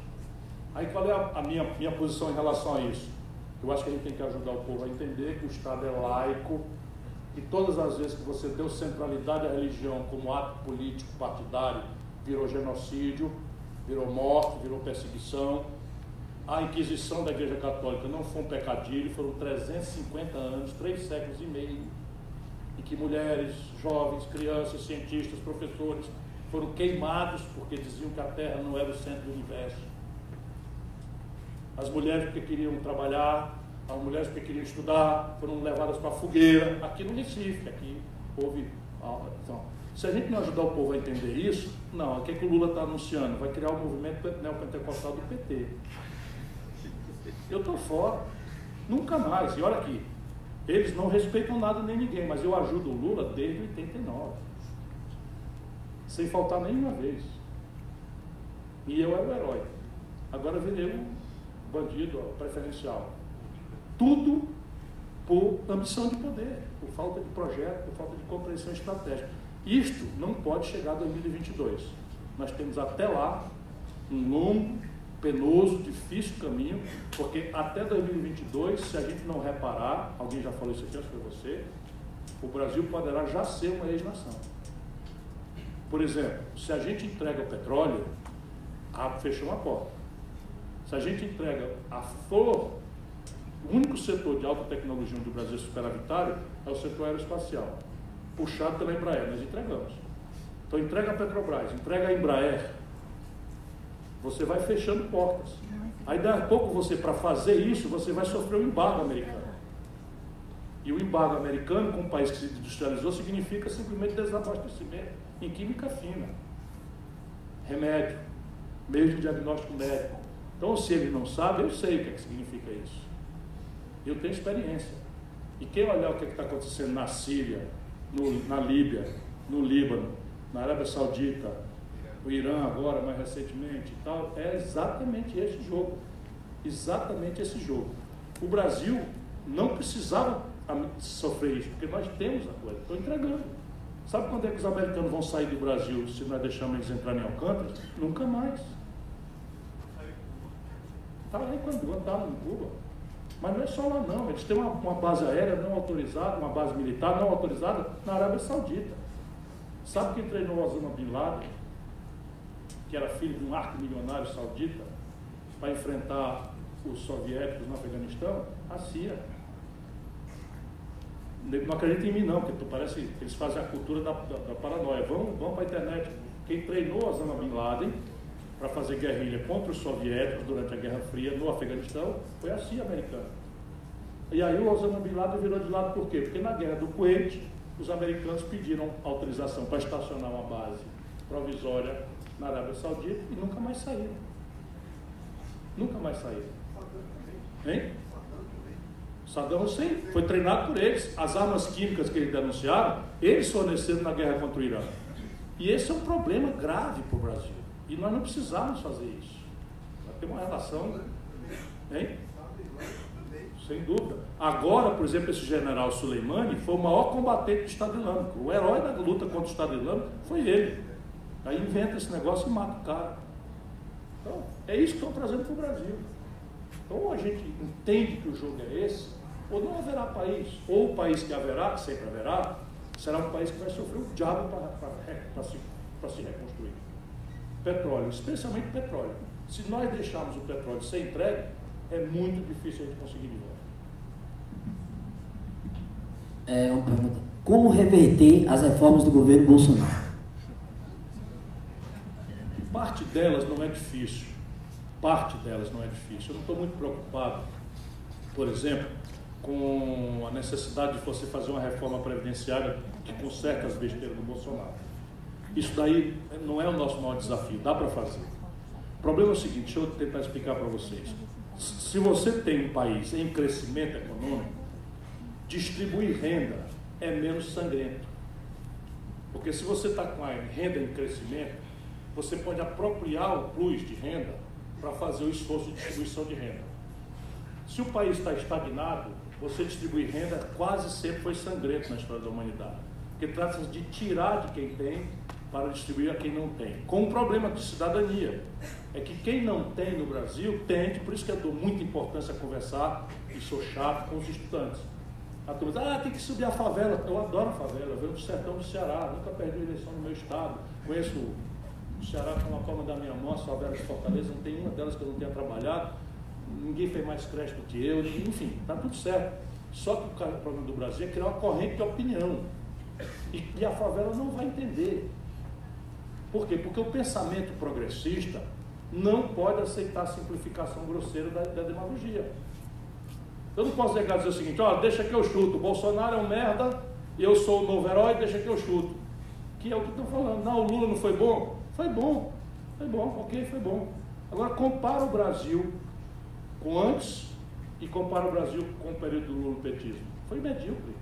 Aí qual é a, a minha, minha posição em relação a isso? Eu acho que a gente tem que ajudar o povo a entender que o Estado é laico e todas as vezes que você deu centralidade à religião como ato político partidário, virou genocídio, virou morte, virou perseguição, a Inquisição da Igreja Católica não foi um pecadilho, foram 350 anos, três séculos e meio, em que mulheres, jovens, crianças, cientistas, professores foram queimados porque diziam que a Terra não era o centro do universo. As mulheres porque queriam trabalhar, as mulheres porque queriam estudar, foram levadas para a fogueira, aqui no Recife, aqui houve. Então, se a gente não ajudar o povo a entender isso, não, o que, é que o Lula está anunciando? Vai criar o movimento neopentecostal do PT. Eu estou fora. Nunca mais. E olha aqui, eles não respeitam nada nem ninguém, mas eu ajudo o Lula desde 89. Sem faltar nenhuma vez. E eu era o herói. Agora virei um bandido preferencial. Tudo por ambição de poder, por falta de projeto, por falta de compreensão estratégica. Isto não pode chegar a 2022. Nós temos até lá um longo penoso, difícil caminho, porque até 2022, se a gente não reparar, alguém já falou isso aqui, acho que foi você, o Brasil poderá já ser uma ex-nação. Por exemplo, se a gente entrega o petróleo, fechou uma porta. Se a gente entrega a flor, o único setor de alta tecnologia onde o Brasil é superavitário é o setor aeroespacial, puxado pela Embraer, nós entregamos. Então entrega a Petrobras, entrega a Embraer, você vai fechando portas. Aí daqui a pouco você, para fazer isso, você vai sofrer o um embargo americano. E o embargo americano, com um país que se industrializou, significa simplesmente desabastecimento em química fina, remédio, meio de diagnóstico médico. Então, se ele não sabe, eu sei o que, é que significa isso. Eu tenho experiência. E quem olhar o que é está acontecendo na Síria, no, na Líbia, no Líbano, na Arábia Saudita, o Irã agora, mais recentemente e tal, é exatamente esse jogo. Exatamente esse jogo. O Brasil não precisava sofrer isso, porque nós temos a coisa, estou entregando. Sabe quando é que os americanos vão sair do Brasil se nós deixarmos eles entrarem em Alcântara? Nunca mais. Estava lá em Guantánamo, em Cuba. Mas não é só lá não, eles têm uma, uma, base aérea não autorizada, uma base militar não autorizada na Arábia Saudita. Sabe quem treinou Osama Bin Laden? Que era filho de um arco milionário saudita, para enfrentar os soviéticos no Afeganistão? A CIA não acredita em mim não, porque parece que eles fazem a cultura da, da, da paranoia. Vão, vão para a internet. Quem treinou Osama Bin Laden para fazer guerrilha contra os soviéticos durante a Guerra Fria no Afeganistão foi a CIA americana. E aí o Osama Bin Laden virou de lado por quê? Porque na guerra do Kuwait, os americanos pediram autorização para estacionar uma base provisória na Arábia Saudita e nunca mais saíram. Nunca mais saíram. Hein? Saddam Hussein foi treinado por eles. As armas químicas que eles denunciaram, eles forneceram na guerra contra o Irã. E esse é um problema grave para o Brasil. E nós não precisamos fazer isso. Nós temos uma relação. Hein? Sem dúvida. Agora, por exemplo, esse general Soleimani foi o maior combatente do Estado Islâmico. O herói da luta contra o Estado Islâmico foi ele. Aí inventa esse negócio e mata o cara. Então, é isso que estão trazendo para o Brasil. Então, ou a gente entende que o jogo é esse, ou não haverá país. Ou o país que haverá, que sempre haverá, será um país que vai sofrer o diabo para se, se reconstruir. Petróleo, especialmente petróleo. Se nós deixarmos o petróleo sem entregue, é muito difícil a gente conseguir de volta. É uma pergunta. Como reverter as reformas do governo Bolsonaro? Parte delas não é difícil. Parte delas não é difícil. Eu não estou muito preocupado, por exemplo, com a necessidade de você fazer uma reforma previdenciária que conserta as besteiras do Bolsonaro. Isso daí não é o nosso maior desafio, dá para fazer. O problema é o seguinte, deixa eu tentar explicar para vocês. Se você tem um país em crescimento econômico, distribuir renda é menos sangrento. Porque se você está com a renda em crescimento, você pode apropriar o plus de renda para fazer o esforço de distribuição de renda. Se o país está estagnado, você distribuir renda quase sempre foi sangrento na história da humanidade. Porque trata-se de tirar de quem tem para distribuir a quem não tem. Com um problema de cidadania. É que quem não tem no Brasil tende, por isso que eu dou muita importância a conversar e sou chato com os estudantes. A turma diz, ah, tem que subir a favela. Eu adoro a favela, eu venho do sertão do Ceará, nunca perdi a eleição no meu estado. Conheço Ceará com uma palma da minha mão, favelas de Fortaleza, não tem uma delas que eu não tenha trabalhado ninguém fez mais crédito que eu, enfim, está tudo certo. Só que o problema do Brasil é criar uma corrente de opinião. E, e a favela não vai entender. Por quê? Porque o pensamento progressista não pode aceitar a simplificação grosseira da, da demagogia. Eu não posso chegar dizer o seguinte, ó, deixa que eu chuto, Bolsonaro é um merda, eu sou o novo herói, deixa que eu chuto. Que é o que estão falando. Não, o Lula não foi bom? Foi bom. Foi bom, ok, foi bom. Agora compara o Brasil com antes e compara o Brasil com o período do lulopetismo. Foi medíocre.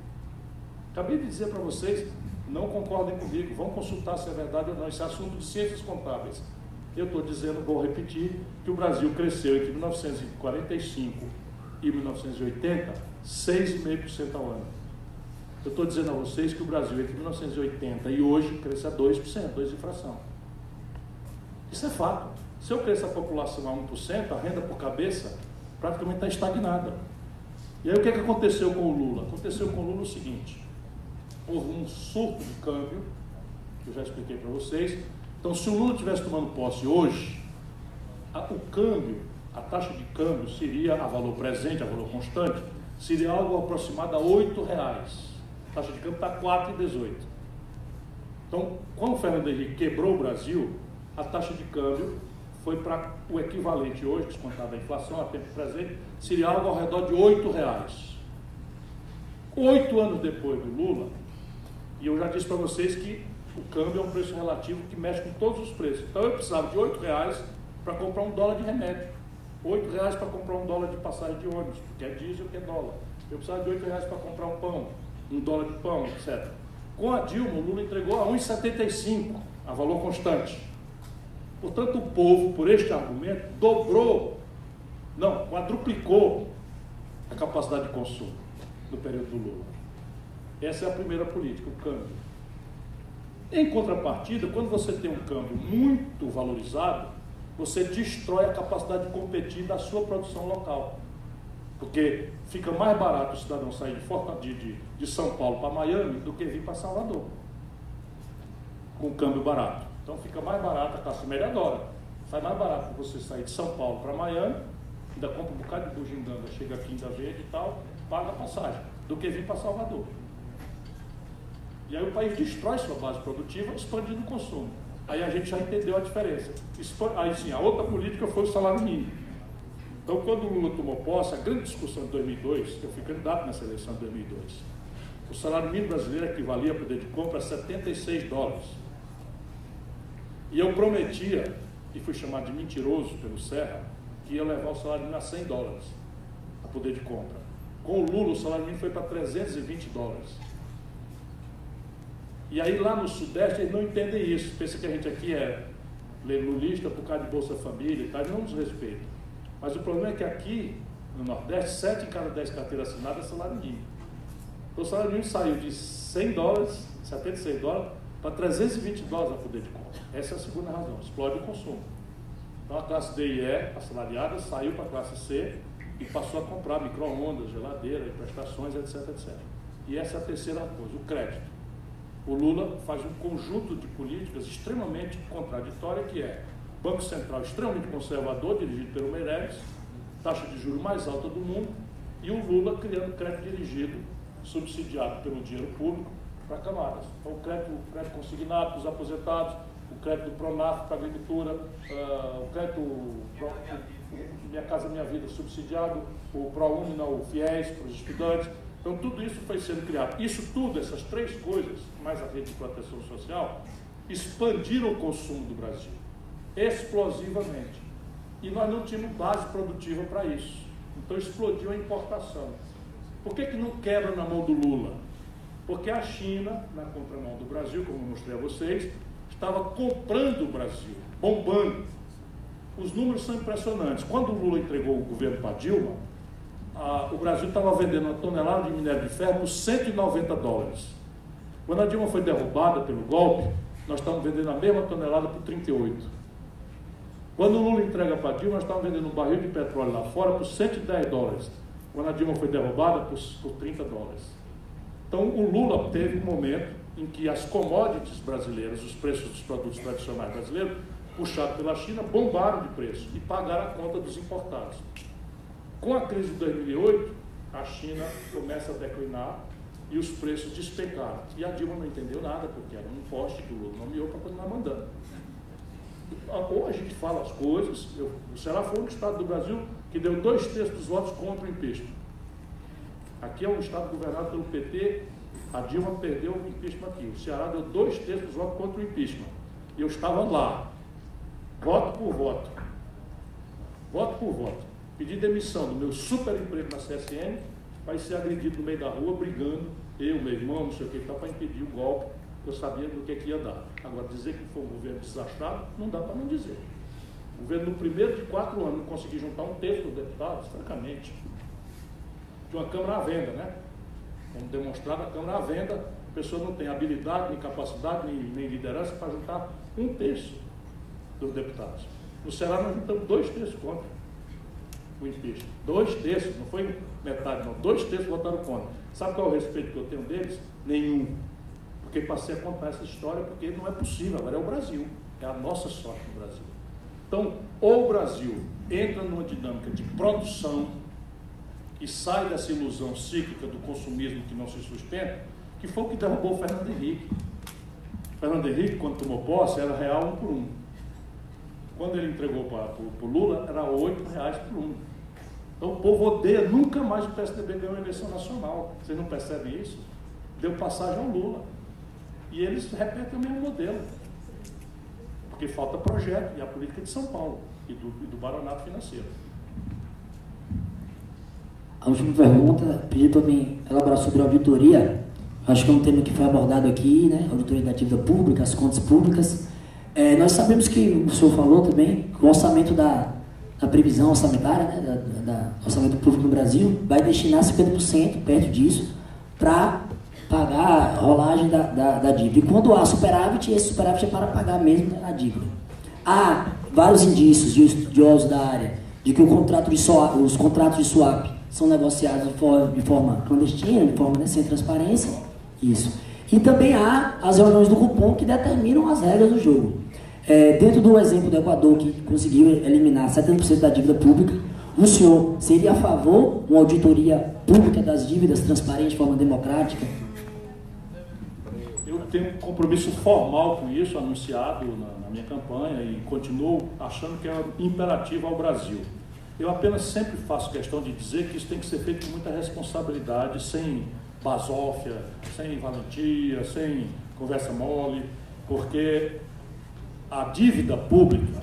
Acabei de dizer para vocês, não concordem comigo, vão consultar se é verdade ou não, esse assunto de ciências contábeis. Eu estou dizendo, vou repetir, que o Brasil cresceu entre 1945 e 1980, 6,5% ao ano. Eu estou dizendo a vocês que o Brasil entre 1980 e hoje cresce a 2%, 2 de inflação. Isso é fato. Se eu cresço a população a 1%, a renda por cabeça praticamente está estagnada. E aí o que, é que aconteceu com o Lula? Aconteceu com o Lula o seguinte: houve um surto de câmbio, que eu já expliquei para vocês. Então, se o Lula tivesse tomando posse hoje, a, o câmbio a taxa de câmbio seria a valor presente, a valor constante, seria algo aproximado a R$ reais. A taxa de câmbio está 4,18. Então, quando o Fernando Henrique quebrou o Brasil, a taxa de câmbio foi para o equivalente hoje, descontado a inflação a tempo presente, seria algo ao redor de R$ reais. Oito anos depois do Lula, e eu já disse para vocês que o câmbio é um preço relativo que mexe com todos os preços. Então eu precisava de R$ reais para comprar um dólar de remédio. R$ reais para comprar um dólar de passagem de ônibus, porque é diesel que é dólar. Eu precisava de R$ reais para comprar um pão, um dólar de pão, etc. Com a Dilma, o Lula entregou a 1,75, a valor constante. Portanto, o povo, por este argumento, dobrou, não, quadruplicou a capacidade de consumo no período do Lula. Essa é a primeira política, o câmbio. Em contrapartida, quando você tem um câmbio muito valorizado, você destrói a capacidade de competir da sua produção local. Porque fica mais barato o cidadão sair de, de, de São Paulo para Miami do que vir para Salvador. Com câmbio barato. Então fica mais barato, a classe média adora. Sai mais barato você sair de São Paulo para Miami, ainda compra um bocado de bugiganga, chega aqui ainda verde e tal, paga a passagem, do que vir para Salvador. E aí o país destrói sua base produtiva, expandindo o consumo. Aí a gente já entendeu a diferença. Aí sim, a outra política foi o salário mínimo. Então, quando o Lula tomou posse, a grande discussão de 2002, eu fui candidato nessa eleição de 2002, o salário mínimo brasileiro equivalia poder de compra a 76 dólares. E eu prometia, e fui chamado de mentiroso pelo Serra, que ia levar o salário mínimo a 100 dólares, a poder de compra. Com o Lula, o salário mínimo foi para 320 dólares. E aí lá no Sudeste eles não entendem isso. Pensa que a gente aqui é lulista por causa de Bolsa Família e tal, não nos respeita. Mas o problema é que aqui, no Nordeste, 7 em cada 10 carteiras assinadas é salário mínimo. Então o salário mínimo saiu de 100 dólares, 76 dólares, para 320 dólares a poder de compra. Essa é a segunda razão, explode o consumo. Então a classe D e E, assalariada, saiu para a classe C e passou a comprar micro-ondas, geladeira, prestações, etc, etc. E essa é a terceira coisa, o crédito o Lula faz um conjunto de políticas extremamente contraditórias, que é Banco Central extremamente conservador, dirigido pelo Meirelles, taxa de juros mais alta do mundo, e o Lula criando crédito dirigido, subsidiado pelo dinheiro público, para camadas. Então, o crédito, crédito consignado para os aposentados, o crédito do Pronaf para a agricultura, uh, o crédito Pro, Minha Casa Minha Vida subsidiado, o ProUni, o FIES para os estudantes. Então, tudo isso foi sendo criado. Isso tudo, essas três coisas, mais a rede de proteção social, expandiram o consumo do Brasil explosivamente. E nós não tínhamos base produtiva para isso. Então, explodiu a importação. Por que, que não quebra na mão do Lula? Porque a China, na contramão do Brasil, como eu mostrei a vocês, estava comprando o Brasil, bombando. Os números são impressionantes. Quando o Lula entregou o governo para Dilma, a, o Brasil estava vendendo uma tonelada de minério de ferro por 190 dólares. Quando a Dilma foi derrubada pelo golpe, nós estamos vendendo a mesma tonelada por 38. Quando o Lula entrega para a Dilma, nós estamos vendendo um barril de petróleo lá fora por 110 dólares. Quando a Dilma foi derrubada, por, por 30 dólares. Então, o Lula teve um momento em que as commodities brasileiras, os preços dos produtos tradicionais brasileiros, puxados pela China, bombaram de preço e pagaram a conta dos importados. Com a crise de 2008, a China começa a declinar e os preços despencaram. E a Dilma não entendeu nada, porque era um poste que o Lula nomeou para continuar mandando. Ou a gente fala as coisas, eu, o Ceará foi um estado do Brasil que deu dois terços dos votos contra o impeachment. Aqui é um estado governado pelo PT, a Dilma perdeu o impeachment aqui. O Ceará deu dois terços dos votos contra o impeachment. E eu estava lá, voto por voto. Voto por voto pedi demissão do meu super emprego na CSN para ser agredido no meio da rua, brigando, eu, meu irmão, não sei o que, para impedir o golpe, eu sabia do que, que ia dar. Agora, dizer que foi um governo desastrado, não dá para não dizer. O governo, no primeiro de quatro anos, não conseguiu juntar um terço dos deputados, francamente. De uma Câmara à venda, né? Como demonstrado, a Câmara à venda, a pessoa não tem habilidade, nem capacidade, nem, nem liderança para juntar um terço dos deputados. No Ceará, nós juntamos dois terços contra o impeachment. Dois terços, não foi metade, não. Dois terços votaram contra. Sabe qual é o respeito que eu tenho deles? Nenhum. Porque passei a contar essa história porque não é possível. Agora é o Brasil. É a nossa sorte no Brasil. Então, ou o Brasil entra numa dinâmica de produção e sai dessa ilusão cíclica do consumismo que não se sustenta, que foi o que derrubou o Fernando Henrique. Fernando Henrique, quando tomou posse, era real um por um. Quando ele entregou para o Lula, era oito reais por um. Então o povo odeia, nunca mais o PSDB ganhou uma eleição nacional. Vocês não percebem isso? Deu passagem ao Lula. E eles repetem o mesmo modelo. Porque falta projeto e a política de São Paulo e do, e do baronato financeiro. A última pergunta, pedi para mim elaborar sobre auditoria. Acho que é um tema que foi abordado aqui, né? Auditoria da dívida pública, as contas públicas. É, nós sabemos que o senhor falou também que o orçamento da, da previsão orçamentária, né, da, da, orçamento público no Brasil, vai destinar 50%, perto disso, para pagar a rolagem da, da, da, dívida. E quando há superávit, esse superávit é para pagar mesmo a dívida. Há vários indícios de estudiosos da área de que o contrato de swap, os contratos de swap são negociados de forma, de forma clandestina, de forma né, sem transparência. Isso. E também há as reuniões do cupom que determinam as regras do jogo. É, dentro do exemplo do Equador, que conseguiu eliminar 70% da dívida pública, o senhor seria a favor uma auditoria pública das dívidas transparente, de forma democrática? Eu tenho um compromisso formal com isso, anunciado na, na minha campanha, e continuo achando que é imperativo ao Brasil. Eu apenas sempre faço questão de dizer que isso tem que ser feito com muita responsabilidade, sem basófia, sem valentia, sem conversa mole, porque a dívida pública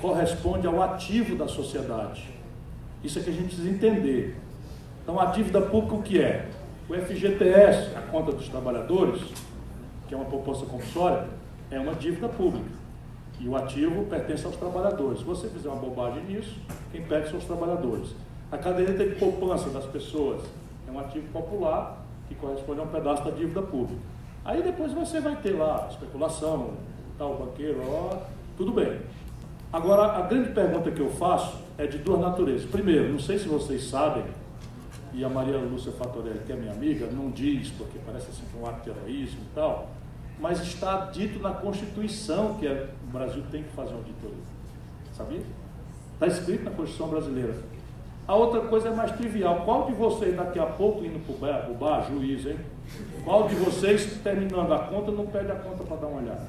corresponde ao ativo da sociedade. Isso é que a gente precisa entender. Então, a dívida pública o que é? O FGTS, a conta dos trabalhadores, que é uma proposta compulsória, é uma dívida pública. E o ativo pertence aos trabalhadores. Se você fizer uma bobagem nisso, quem perde são os trabalhadores. A caderneta de poupança das pessoas é um ativo popular que corresponde a um pedaço da dívida pública. Aí depois você vai ter lá especulação, tal banqueiro, ó, tudo bem. Agora, a grande pergunta que eu faço é de duas naturezas. Primeiro, não sei se vocês sabem, e a Maria Lúcia Fatorelli, que é minha amiga, não diz, porque parece assim é um ato de heroísmo e tal, mas está dito na Constituição que é, o Brasil tem que fazer auditoria. Sabia? Está escrito na Constituição brasileira. A outra coisa é mais trivial. Qual de vocês, daqui a pouco, indo para o bar, juiz, hein? Qual de vocês, terminando a conta, não pede a conta para dar uma olhada?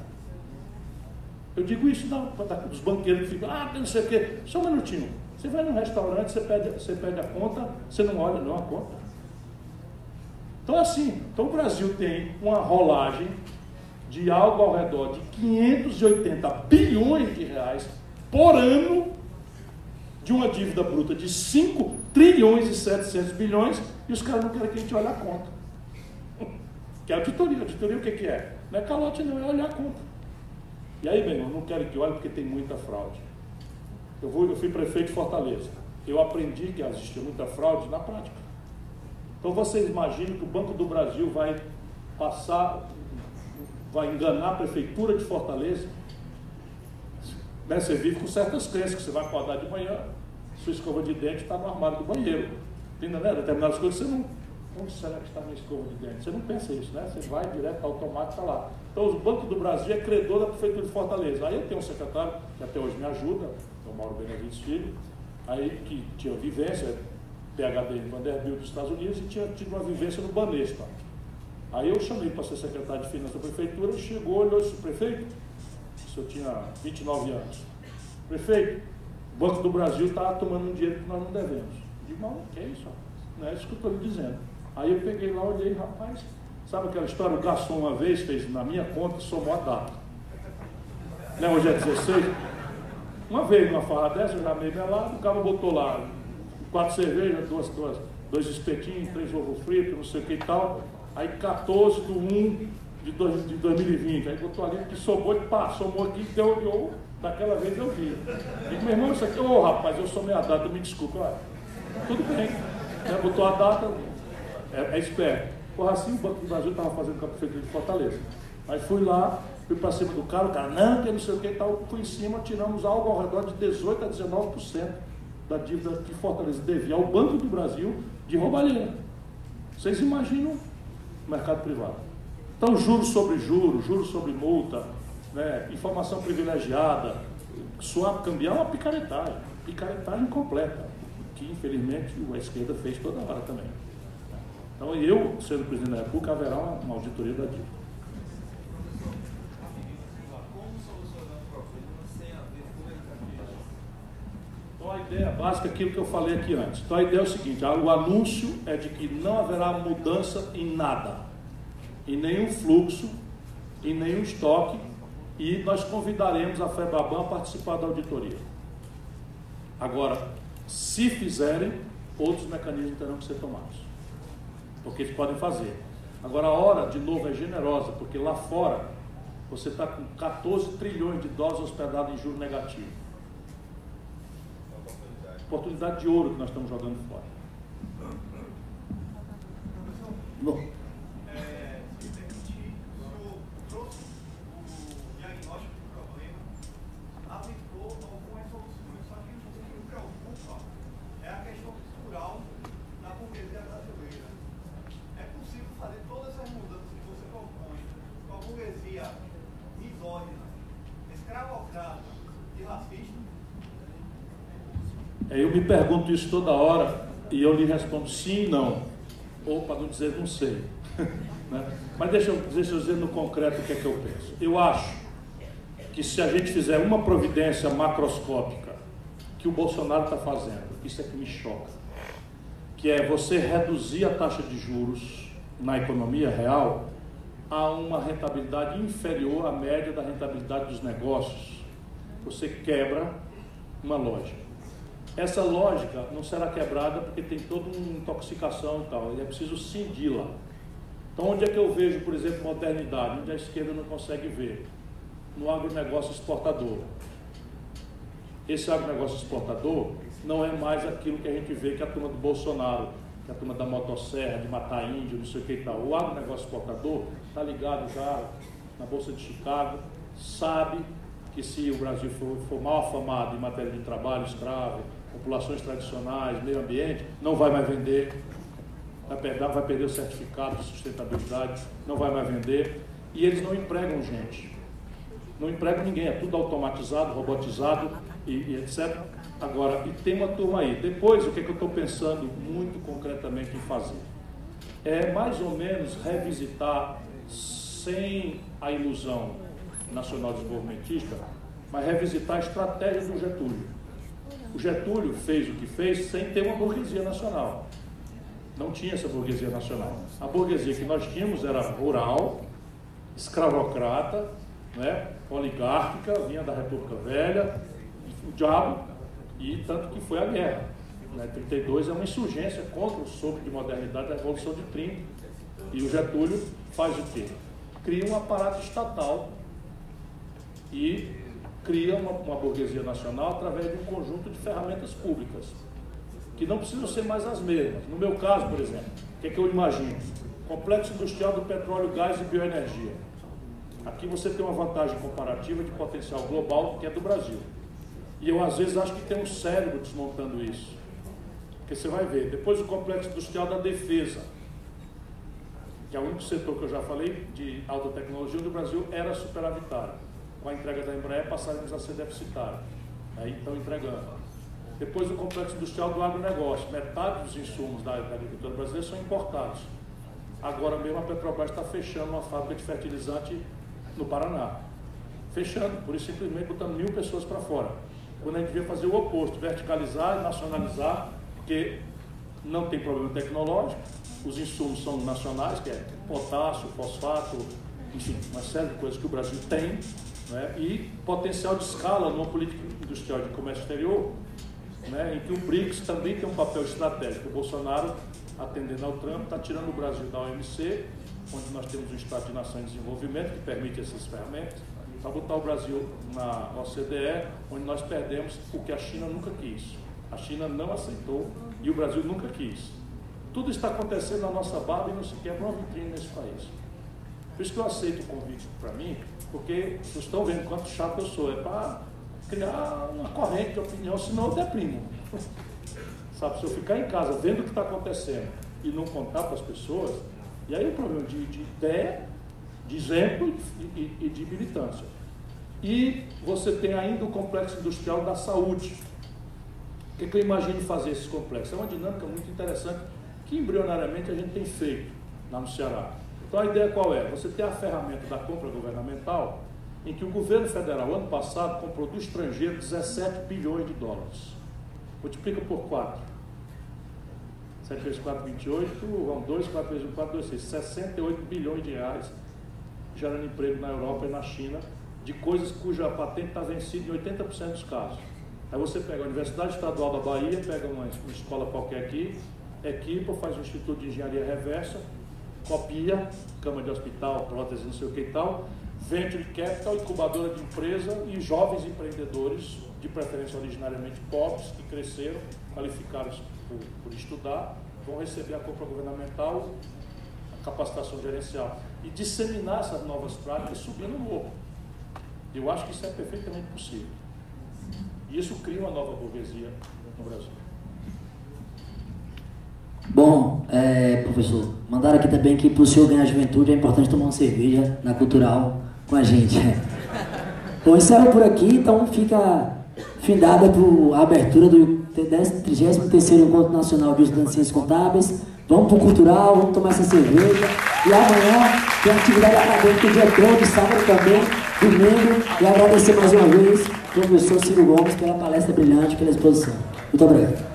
Eu digo isso não, dos banqueiros que ficam, ah, não sei o quê. Só um minutinho. Você vai num restaurante, você pede, você pede a conta, você não olha não a conta. Então assim, então o Brasil tem uma rolagem de algo ao redor de 580 bilhões de reais por ano de uma dívida bruta de 5 trilhões e 700 bilhões e os caras não querem que a gente olhe a conta. Que é auditoria. Auditoria o que, que é? Não é calote, não, é olhar a conta. E aí, meu irmão, não quero que olhe porque tem muita fraude. Eu, vou, eu fui prefeito de Fortaleza. Eu aprendi que existia muita fraude na prática. Então vocês imaginam que o Banco do Brasil vai passar, vai enganar a prefeitura de Fortaleza? Né? Você vive com certas crenças, que você vai acordar de manhã, sua escova de dente está no armário do banheiro. Entendeu? Né? Determinadas coisas você não Onde será que está minha escova de dente? Você não pensa isso, né? Você vai direto automático, está lá. Então, o Banco do Brasil é credor da Prefeitura de Fortaleza. Aí eu tenho um secretário que até hoje me ajuda, é o Mauro Benevides Filho, aí que tinha vivência, PHD em Vanderbilt dos Estados Unidos, e tinha tido uma vivência no Banespa. Aí eu chamei para ser secretário de Finanças da Prefeitura, chegou, olhou e disse, prefeito, isso eu tinha 29 anos. Prefeito, o Banco do Brasil está tomando um dinheiro que nós não devemos. Eu digo, não, que é isso? Não é isso que eu estou lhe dizendo. Aí eu peguei lá, olhei, rapaz, sabe aquela história? O garçom uma vez fez na minha conta, somou a data. Né, hoje é 16. Uma vez numa farra dessa, eu já meio melado, o cara botou lá quatro cervejas, duas, duas, dois espetinhos, três ovos fritos, não sei o que e tal. Aí 14 do 1 de, dois, de 2020. Aí botou ali que somou, pá, somou aqui, deu, eu, daquela vez eu vi. Digo, meu irmão, isso aqui, ô oh, rapaz, eu somei a data, me desculpa, olha. Tudo bem. Né, botou a data, é, é esperto. Porra, assim o Banco do Brasil estava fazendo com a Prefeitura de Fortaleza. Aí fui lá, fui para cima do cara, o cara, não, que não sei o que e tal, fui em cima, tiramos algo ao redor de 18% a 19% da dívida que Fortaleza devia ao Banco do Brasil de roubalheira. Vocês imaginam o mercado privado. Então, juros sobre juros, juros sobre multa, né, informação privilegiada, swap cambiar é uma picaretagem, picaretagem completa, que infelizmente a esquerda fez toda hora também. Então eu, sendo presidente da República, haverá uma, uma auditoria da dívida. Então a ideia básica é aquilo que eu falei aqui antes. Então a ideia é o seguinte, o anúncio é de que não haverá mudança em nada, em nenhum fluxo, em nenhum estoque, e nós convidaremos a FEBABAN a participar da auditoria. Agora, se fizerem, outros mecanismos terão que ser tomados. Porque eles podem fazer. Agora a hora, de novo, é generosa, porque lá fora você está com 14 trilhões de dólares hospedados em juros negativos oportunidade de ouro que nós estamos jogando fora. Bom. É, se me permitir, o trouxe o diagnóstico do problema, aventou algumas soluções, só que o que me preocupa é a questão cultural da burguesia brasileira. É possível fazer todas essas mudanças que você propõe com a burguesia misógina, escravocrata e racista? É, eu me pergunto isso toda hora e eu lhe respondo sim e não, ou para não dizer não sei. *laughs* né? Mas deixa eu, deixa eu dizer no concreto o que é que eu penso. Eu acho que se a gente fizer uma providência macroscópica que o Bolsonaro está fazendo, isso é que me choca, que é você reduzir a taxa de juros na economia real a uma rentabilidade inferior à média da rentabilidade dos negócios. Você quebra uma lógica. Essa lógica não será quebrada porque tem toda uma intoxicação e tal, é preciso cindi-la. Então, onde é que eu vejo, por exemplo, modernidade? Onde a esquerda não consegue ver? No agronegócio exportador. Esse agronegócio exportador não é mais aquilo que a gente vê que a turma do Bolsonaro, que a turma da motosserra, de matar índio, não sei o que e tal. O agronegócio exportador está ligado já na Bolsa de Chicago, sabe que se o Brasil for, for mal afamado em matéria de trabalho escravo, populações tradicionais, meio ambiente, não vai mais vender, vai perder, vai perder o certificado de sustentabilidade, não vai mais vender, e eles não empregam gente. Não empregam ninguém, é tudo automatizado, robotizado e, e etc. Agora, e tem uma turma aí. Depois, o que, é que eu estou pensando muito concretamente em fazer? É mais ou menos revisitar, sem a ilusão nacional desenvolvimentista, mas revisitar a estratégia do Getúlio. O Getúlio fez o que fez sem ter uma burguesia nacional. Não tinha essa burguesia nacional. A burguesia que nós tínhamos era rural, escravocrata, né, oligárquica, vinha da República Velha, o diabo, e tanto que foi a guerra. Né, 32 é uma insurgência contra o sopro de modernidade da Revolução de 30. E o Getúlio faz o quê? Cria um aparato estatal e cria uma, uma burguesia nacional através de um conjunto de ferramentas públicas, que não precisam ser mais as mesmas. No meu caso, por exemplo, o que, é que eu imagino? Complexo industrial do petróleo, gás e bioenergia. Aqui você tem uma vantagem comparativa de potencial global que é do Brasil. E eu às vezes acho que tem um cérebro desmontando isso. Porque você vai ver, depois o complexo industrial da defesa, que é o único setor que eu já falei de alta tecnologia onde o Brasil era superavitário com a entrega da Embraer, passaremos a ser deficitários. Aí estão entregando. Depois o complexo industrial do agronegócio. Metade dos insumos da, da agricultura brasileira são importados. Agora mesmo a Petrobras está fechando uma fábrica de fertilizante no Paraná. Fechando, por isso simplesmente botando mil pessoas para fora. Quando a gente devia fazer o oposto, verticalizar, nacionalizar, porque não tem problema tecnológico, os insumos são nacionais, que é potássio, fosfato, enfim, uma série de coisas que o Brasil tem, né, e potencial de escala numa política industrial de comércio exterior, né, em que o BRICS também tem um papel estratégico. O Bolsonaro, atendendo ao Trump, está tirando o Brasil da OMC, onde nós temos um Estado de Nação em Desenvolvimento que permite essas ferramentas, para botar o Brasil na OCDE, onde nós perdemos o que a China nunca quis. A China não aceitou e o Brasil nunca quis. Tudo está acontecendo na nossa barba e não se quebra uma vitrine nesse país. Por isso que eu aceito o convite para mim, porque vocês estão vendo quanto chato eu sou. É para criar uma corrente de opinião, senão eu deprimo. *laughs* Sabe, se eu ficar em casa vendo o que está acontecendo e não contar para as pessoas, e aí o problema de, de ideia, de exemplo e, e, e de militância. E você tem ainda o complexo industrial da saúde. O que, que eu imagino fazer esse complexo? É uma dinâmica muito interessante que embrionariamente a gente tem feito lá no Ceará. Então a ideia qual é? Você tem a ferramenta da compra governamental, em que o governo federal, ano passado, comprou do estrangeiro 17 bilhões de dólares. Multiplica por 4. 7 vezes 4, 28, vão 2, 4 vezes 1, 4, 2, 6. 68 bilhões de reais gerando emprego na Europa e na China de coisas cuja patente está vencida em 80% dos casos. Aí você pega a Universidade Estadual da Bahia, pega uma, uma escola qualquer aqui, equipa, faz um instituto de engenharia reversa, copia, cama de hospital, prótese, não sei o que e tal, venture capital, incubadora de empresa e jovens empreendedores, de preferência originariamente pobres, que cresceram, qualificados por, por estudar, vão receber a compra governamental, a capacitação gerencial e disseminar essas novas práticas subindo o morro. Eu acho que isso é perfeitamente possível. E isso cria uma nova burguesia no Brasil. Bom, é, professor, mandaram aqui também que para o senhor ganhar juventude é importante tomar uma cerveja na cultural com a gente. *laughs* Bom, encerro por aqui, então fica findada a abertura do 33 Encontro Nacional de Estudantes de Ciências Contábeis. Vamos para o cultural, vamos tomar essa cerveja. E amanhã tem atividade acadêmica dia todo, sábado também, domingo. E agradecer mais uma vez ao professor Ciro Gomes pela palestra brilhante, pela exposição. Muito obrigado.